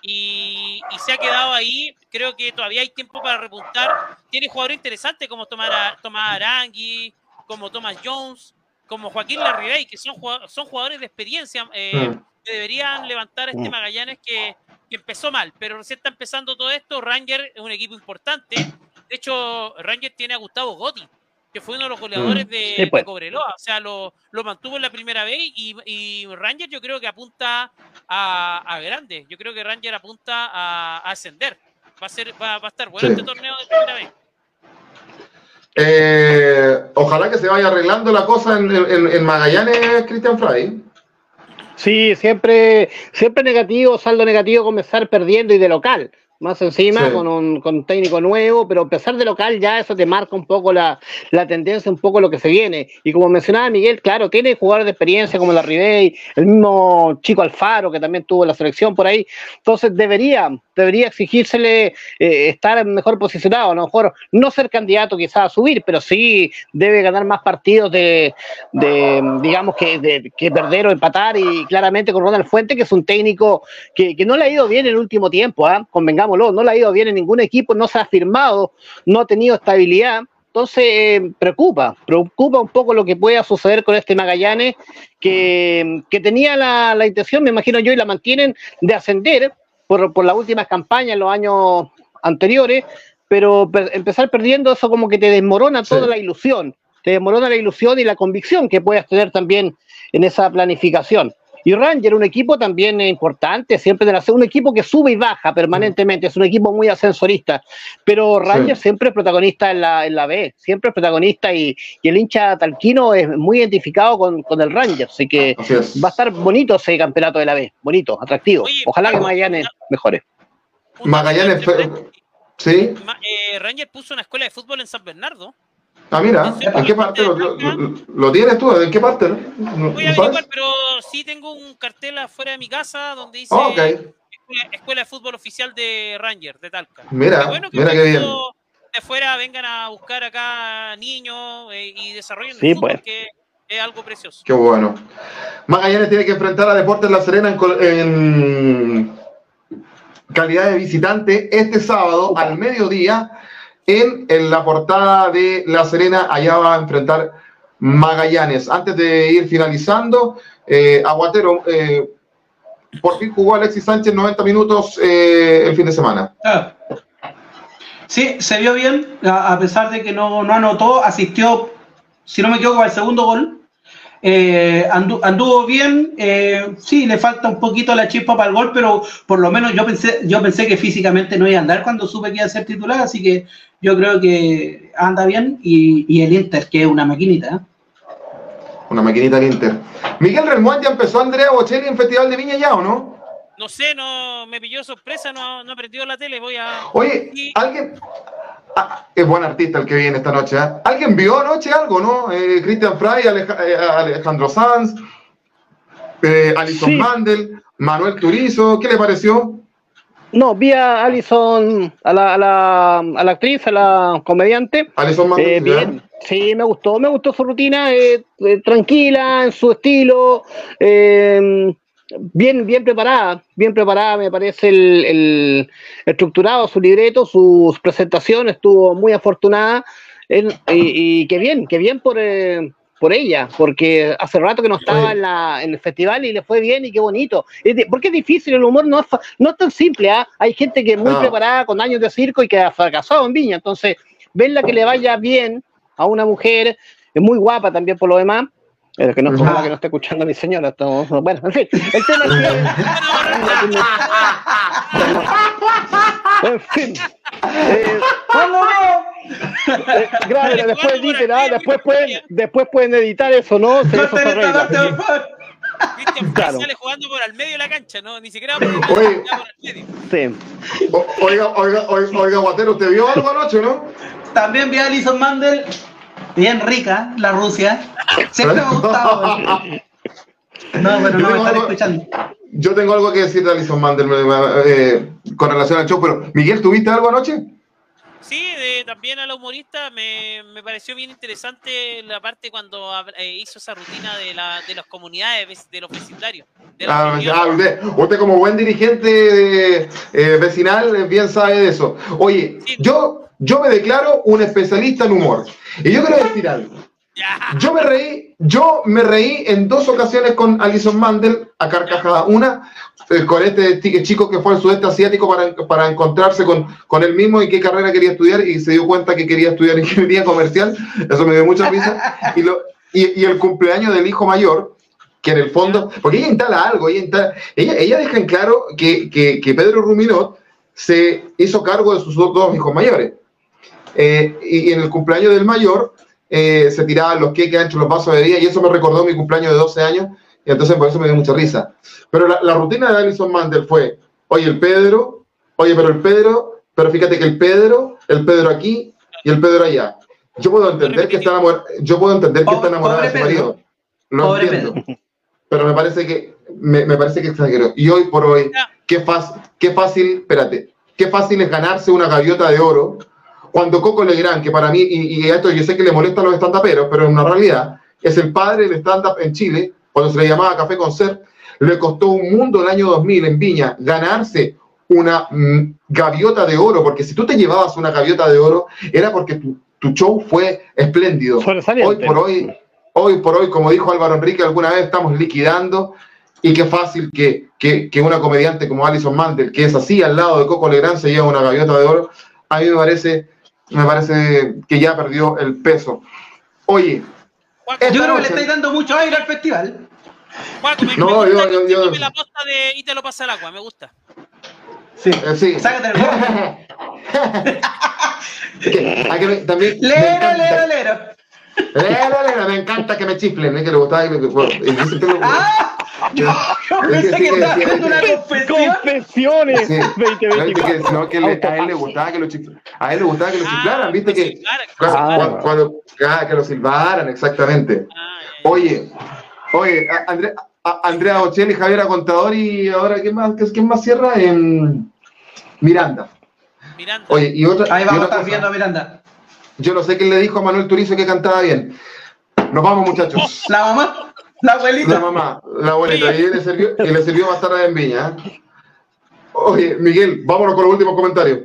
Y, se ha quedado ahí. Creo que todavía hay tiempo para repuntar. Tiene jugadores interesantes como Tomás, Tomás Arangui, como Thomas Jones, como Joaquín Larribey, que son, son jugadores de experiencia, eh, mm. que deberían levantar a este mm. Magallanes que, empezó mal, pero recién está empezando todo esto. Ranger es un equipo importante. De hecho, Ranger tiene a Gustavo Gotti, que fue uno de los goleadores mm. de, pues. Cobreloa. O sea, lo, mantuvo en la primera vez y, Ranger yo creo que apunta a, grande. Yo creo que Ranger apunta a, ascender. Va a, ser, va, a estar bueno este torneo de primera vez. Eh, ojalá que se vaya arreglando la cosa en, Magallanes, Cristian Fray. Sí, siempre, siempre negativo, saldo negativo comenzar perdiendo y de local más encima con, un, con técnico nuevo, pero a pesar de local ya eso te marca un poco la, tendencia, un poco lo que se viene. Y como mencionaba Miguel, claro, tiene jugadores de experiencia como la Ribey, el mismo chico Alfaro que también tuvo la selección por ahí, entonces debería, debería exigírsele eh, estar mejor posicionado, a lo mejor no ser candidato quizás a subir, pero sí debe ganar más partidos de, digamos, que, de, que perder o empatar y claramente con Ronald Fuente, que es un técnico que, no le ha ido bien en el último tiempo, ¿ah? convengamos no le ha ido bien en ningún equipo, no se ha firmado, no ha tenido estabilidad. Entonces, eh, preocupa, preocupa un poco lo que pueda suceder con este Magallanes, que, tenía la, intención, me imagino yo, y la mantienen, de ascender por, por las últimas campañas en los años anteriores, pero empezar perdiendo eso como que te desmorona toda la ilusión, te desmorona la ilusión y la convicción que puedas tener también en esa planificación. Y Ranger, un equipo también importante, siempre de la un equipo que sube y baja permanentemente, es un equipo muy ascensorista, pero Ranger siempre es protagonista en la, en la B, siempre es protagonista y, el hincha talquino es muy identificado con, el Ranger, así que va a estar bonito ese campeonato de la B, bonito, atractivo. Ojalá que Magallanes mejore. Magallanes, sí. Eh, Ranger puso una escuela de fútbol en San Bernardo. Ah, mira, ¿en qué parte lo, tienes tú? ¿En qué parte? Voy a averiguar, pero sí tengo un cartel afuera de mi casa donde dice oh, escuela, de fútbol oficial de Ranger, de Talca. Mira, mira qué bien. De fuera vengan a buscar acá niños eh, y desarrollen el fútbol, pues. que es algo precioso. Qué bueno. Magallanes tiene que enfrentar a Deportes La Serena en, calidad de visitante este sábado al mediodía en, la portada de La Serena. Allá va a enfrentar Magallanes. Antes de ir finalizando, eh, Aguatero, eh, por fin jugó Alexis Sánchez 90 minutos eh, el fin de semana. Sí, se vio bien, a pesar de que no, no anotó, asistió, si no me equivoco, al segundo gol. Eh, anduvo bien, eh, sí, le falta un poquito la chispa para el gol, pero por lo menos yo pensé, yo pensé que físicamente no iba a andar cuando supe que iba a ser titular, así que yo creo que anda bien y, el Inter, que es una maquinita. Una maquinita el Inter. Miguel Relmuán ya empezó Andrea Bocelli en Festival de Viña ya, ¿o no? No sé, no me pilló sorpresa, no, no aprendido la tele, voy a... Oye, alguien, Ah, es buen artista el que viene esta noche. ¿eh? ¿Alguien vio anoche algo, no? Eh, Christian Fry, eh, Alejandro Sanz, eh, Alison Mandel, Manuel Turizo. ¿Qué le pareció? No, vi a Alison, a la, a la, a la actriz, a la comediante. Alison Mandel. bien. Sí, me gustó, me gustó su rutina, tranquila, en su estilo bien, bien preparada, bien preparada, me parece el, estructurado, su libreto, sus presentaciones, estuvo muy afortunada. y, qué bien, qué bien por, eh, por ella, porque hace rato que no estaba en, la, en el festival y le fue bien y qué bonito. porque es difícil, el humor no es, no es tan simple, ¿ah? hay gente que es muy preparada con años de circo y que ha fracasado en Viña, entonces verla que le vaya bien a una mujer, es muy guapa también por lo demás, pero que no, que no esté escuchando a mi señora. Estamos, bueno, en fin, el tema es que... en fin. Eh, eh, después editen, ¿ah? después, pueden, después pueden editar eso, ¿no? Se, eso se arregla. Cristian claro. sale jugando por al medio de la cancha, ¿no? Ni siquiera por, Oye, por el medio. Sí. oiga, oiga, oiga, oiga, Guatero, ¿usted vio algo anoche, no? También vi a Alison Mandel bien rica, la Rusia. Siempre me ha gustado. No, pero no me están escuchando. Yo tengo algo que decir de Alison Mandel eh, con relación al show, pero Miguel, ¿tuviste algo anoche? Sí, también a la humorista me, me, pareció bien interesante la parte cuando eh, hizo esa rutina de, la, de las comunidades de los vecindarios. ah, usted, como buen dirigente eh, vecinal bien sabe de eso. Oye, yo, yo me declaro un especialista en humor. Y yo quiero decir algo. Yo me reí, yo me reí en dos ocasiones con Alison Mandel a carcajada. Una eh, con este chico que fue al sudeste asiático para, para encontrarse con, con él mismo y qué carrera quería estudiar y se dio cuenta que quería estudiar ingeniería comercial. Eso me dio mucha risa. Y, lo, y, el cumpleaños del hijo mayor, que en el fondo, porque ella instala algo, ella, ella, deja en claro que, que, que Pedro Ruminot se hizo cargo de sus dos hijos mayores. Eh, y, en el cumpleaños del mayor eh, se tiraban los queques anchos, los vasos de día, y eso me recordó mi cumpleaños de 12 años, y entonces por eso me dio mucha risa. Pero la, rutina de Alison Mandel fue, oye, el Pedro, oye, pero el Pedro, pero fíjate que el Pedro, el Pedro aquí y el Pedro allá. Yo puedo entender que está enamorado, yo puedo entender que está enamorada de su marido. Lo entiendo. Pero me parece que me, me parece que exageró. Y hoy por hoy, qué fácil, qué fácil, espérate, qué fácil es ganarse una gaviota de oro cuando Coco Legrand, que para mí, y, esto yo sé que le molesta a los estandaperos, pero es una realidad, es el padre del stand-up en Chile, cuando se le llamaba Café con Ser, le costó un mundo el año 2000 en Viña ganarse una mm, gaviota de oro, porque si tú te llevabas una gaviota de oro, era porque tu, show fue espléndido. Hoy por hoy, hoy por hoy, como dijo Álvaro Enrique, alguna vez estamos liquidando y qué fácil que, que, que, una comediante como Alison Mantel, que es así al lado de Coco Legrand, se lleva una gaviota de oro. A mí me parece me parece que ya perdió el peso. Oye, yo creo que le estáis dando mucho aire al festival. me, no, yo, yo, yo, la posta de y te lo pasa el agua, me gusta. Sí, eh, sí. Sácate el que, también, lero, lero, lero. Lero, lero, me encanta que me chiflen, ¿eh? que le gustaba. Y, y, y, ah, yo, pensé que estaba haciendo una confesión. Confesiones. Sí. 20, 20, que, no, que le, a él le gustaba que lo chiflaran. A él le gustaba que lo chiflaran, ah, ¿viste? Que, cuando, cuando, ah, que lo silbaran, exactamente. Ah, oye, oye, Andrés, Andrea Ocelli, Javier Contador y ahora, ¿quién más, quién más cierra? En Miranda. Miranda. Oye, y otra. Ahí vamos a estar viendo a Miranda. Yo no sé quién le dijo a Manuel Turizo que cantaba bien. Nos vamos, muchachos. La mamá, la abuelita. La mamá, la abuelita, y le sirvió, y le sirvió bastarda en viña. ¿eh? Oye, Miguel, vámonos con los últimos comentarios.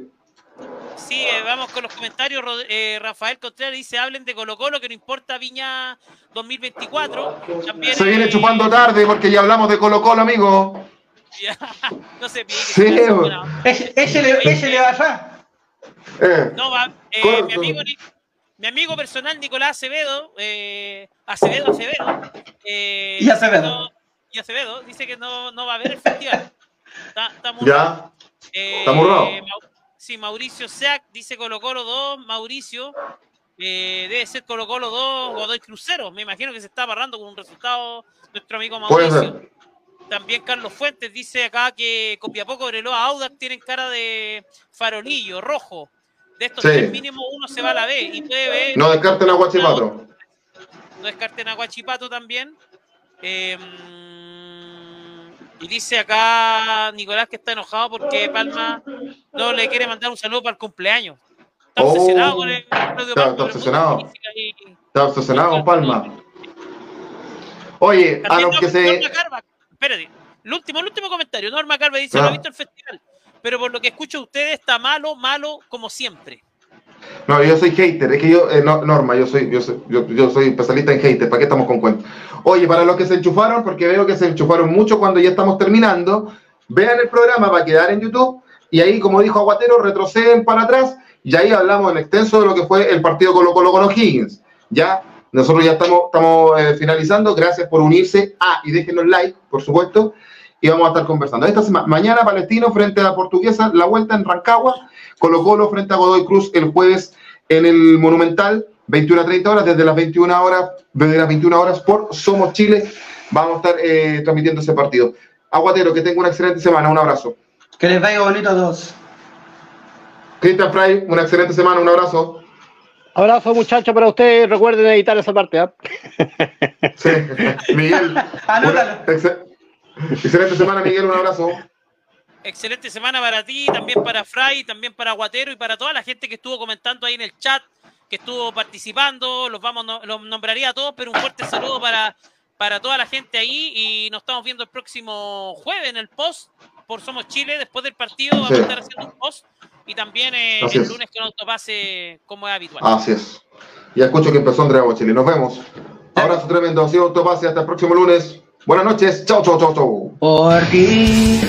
Sí, eh, vamos con los comentarios. Rod- eh, Rafael Contreras dice, hablen de Colo Colo, que no importa Viña 2024. También, Se viene eh, chupando tarde porque ya hablamos de Colo Colo, amigo. ya, no se pique. Sí. Ese, ese le, ese le va. Eh, No, va, eh, mi, amigo, Ni- mi amigo personal Nicolás Acevedo, eh, Acevedo, Acevedo, eh, Y Acevedo. no- y Acevedo, dice que no, no va a haber el festival. Está, está muy ya, Eh, Está. Mau- Sí, Mauricio Seac dice Colo Colo 2, Mauricio. eh, debe ser Colo Colo 2, Godoy Crucero. Me imagino que se está amarrando con un resultado nuestro amigo puede Mauricio. ser. También Carlos Fuentes dice acá que Copiapó, Cobreloa, Audax tienen cara de farolillo, rojo. De estos Sí. tres mínimo uno se va a la B y puede ver, No descarten a Guachipato. no descarten a Guachipato también. Eh, y dice acá Nicolás que está enojado porque Palma no le quiere mandar un saludo para el cumpleaños. Está Oh, obsesionado con el está- está obsesionado. y- Está obsesionado con Palma. Oye, a los que Norma- se. Carva, espérate, el último, el último comentario. Norma Carva dice, Ah. no he visto el festival, pero por lo que escucho de ustedes está malo, malo como siempre. No, yo soy hater, es que yo, eh, no, Norma, yo soy, yo soy, yo, yo soy especialista en hater, ¿para qué estamos con cuentos? Oye, para los que se enchufaron, porque veo que se enchufaron mucho cuando ya estamos terminando, vean el programa, va a quedar en YouTube, y ahí, como dijo Aguatero, retroceden para atrás, y ahí hablamos en extenso de lo que fue el partido Colo Colo con. Ya, nosotros ya estamos, estamos eh, finalizando, gracias por unirse, ah, y déjenos like, por supuesto, y vamos a estar conversando. Esta semana, mañana Palestino frente a la Portuguesa, la vuelta en Rancagua, Colo Colo frente a Godoy Cruz el jueves en el Monumental, 21 a 30 horas, desde las 21 horas, desde las 21 horas por Somos Chile, vamos a estar eh, transmitiendo ese partido. Aguatero, que tenga una excelente semana, un abrazo. Que les vaya bonito a todos. Cristian Fry, una excelente semana, un abrazo. Abrazo, muchachos, para ustedes. Recuerden editar esa parte. ¿ah? Sí. Miguel, Anótalo. Excelente semana, Miguel, un abrazo. Excelente semana para ti, también para Fray, también para Guatero y para toda la gente que estuvo comentando ahí en el chat, que estuvo participando. Los vamos, los nombraría a todos, pero un fuerte saludo para, para toda la gente ahí y nos estamos viendo el próximo jueves en el post por Somos Chile. Después del partido vamos Sí. a estar haciendo un post y también eh, el es. lunes con autopase como es habitual. Así es. Ya escucho que empezó Andrea Bocelli. Nos vemos. Abrazo tremendo. Ha sido Autopase. Hasta el próximo lunes. Buenas noches. Chao, chao, chao, chao. Por ti.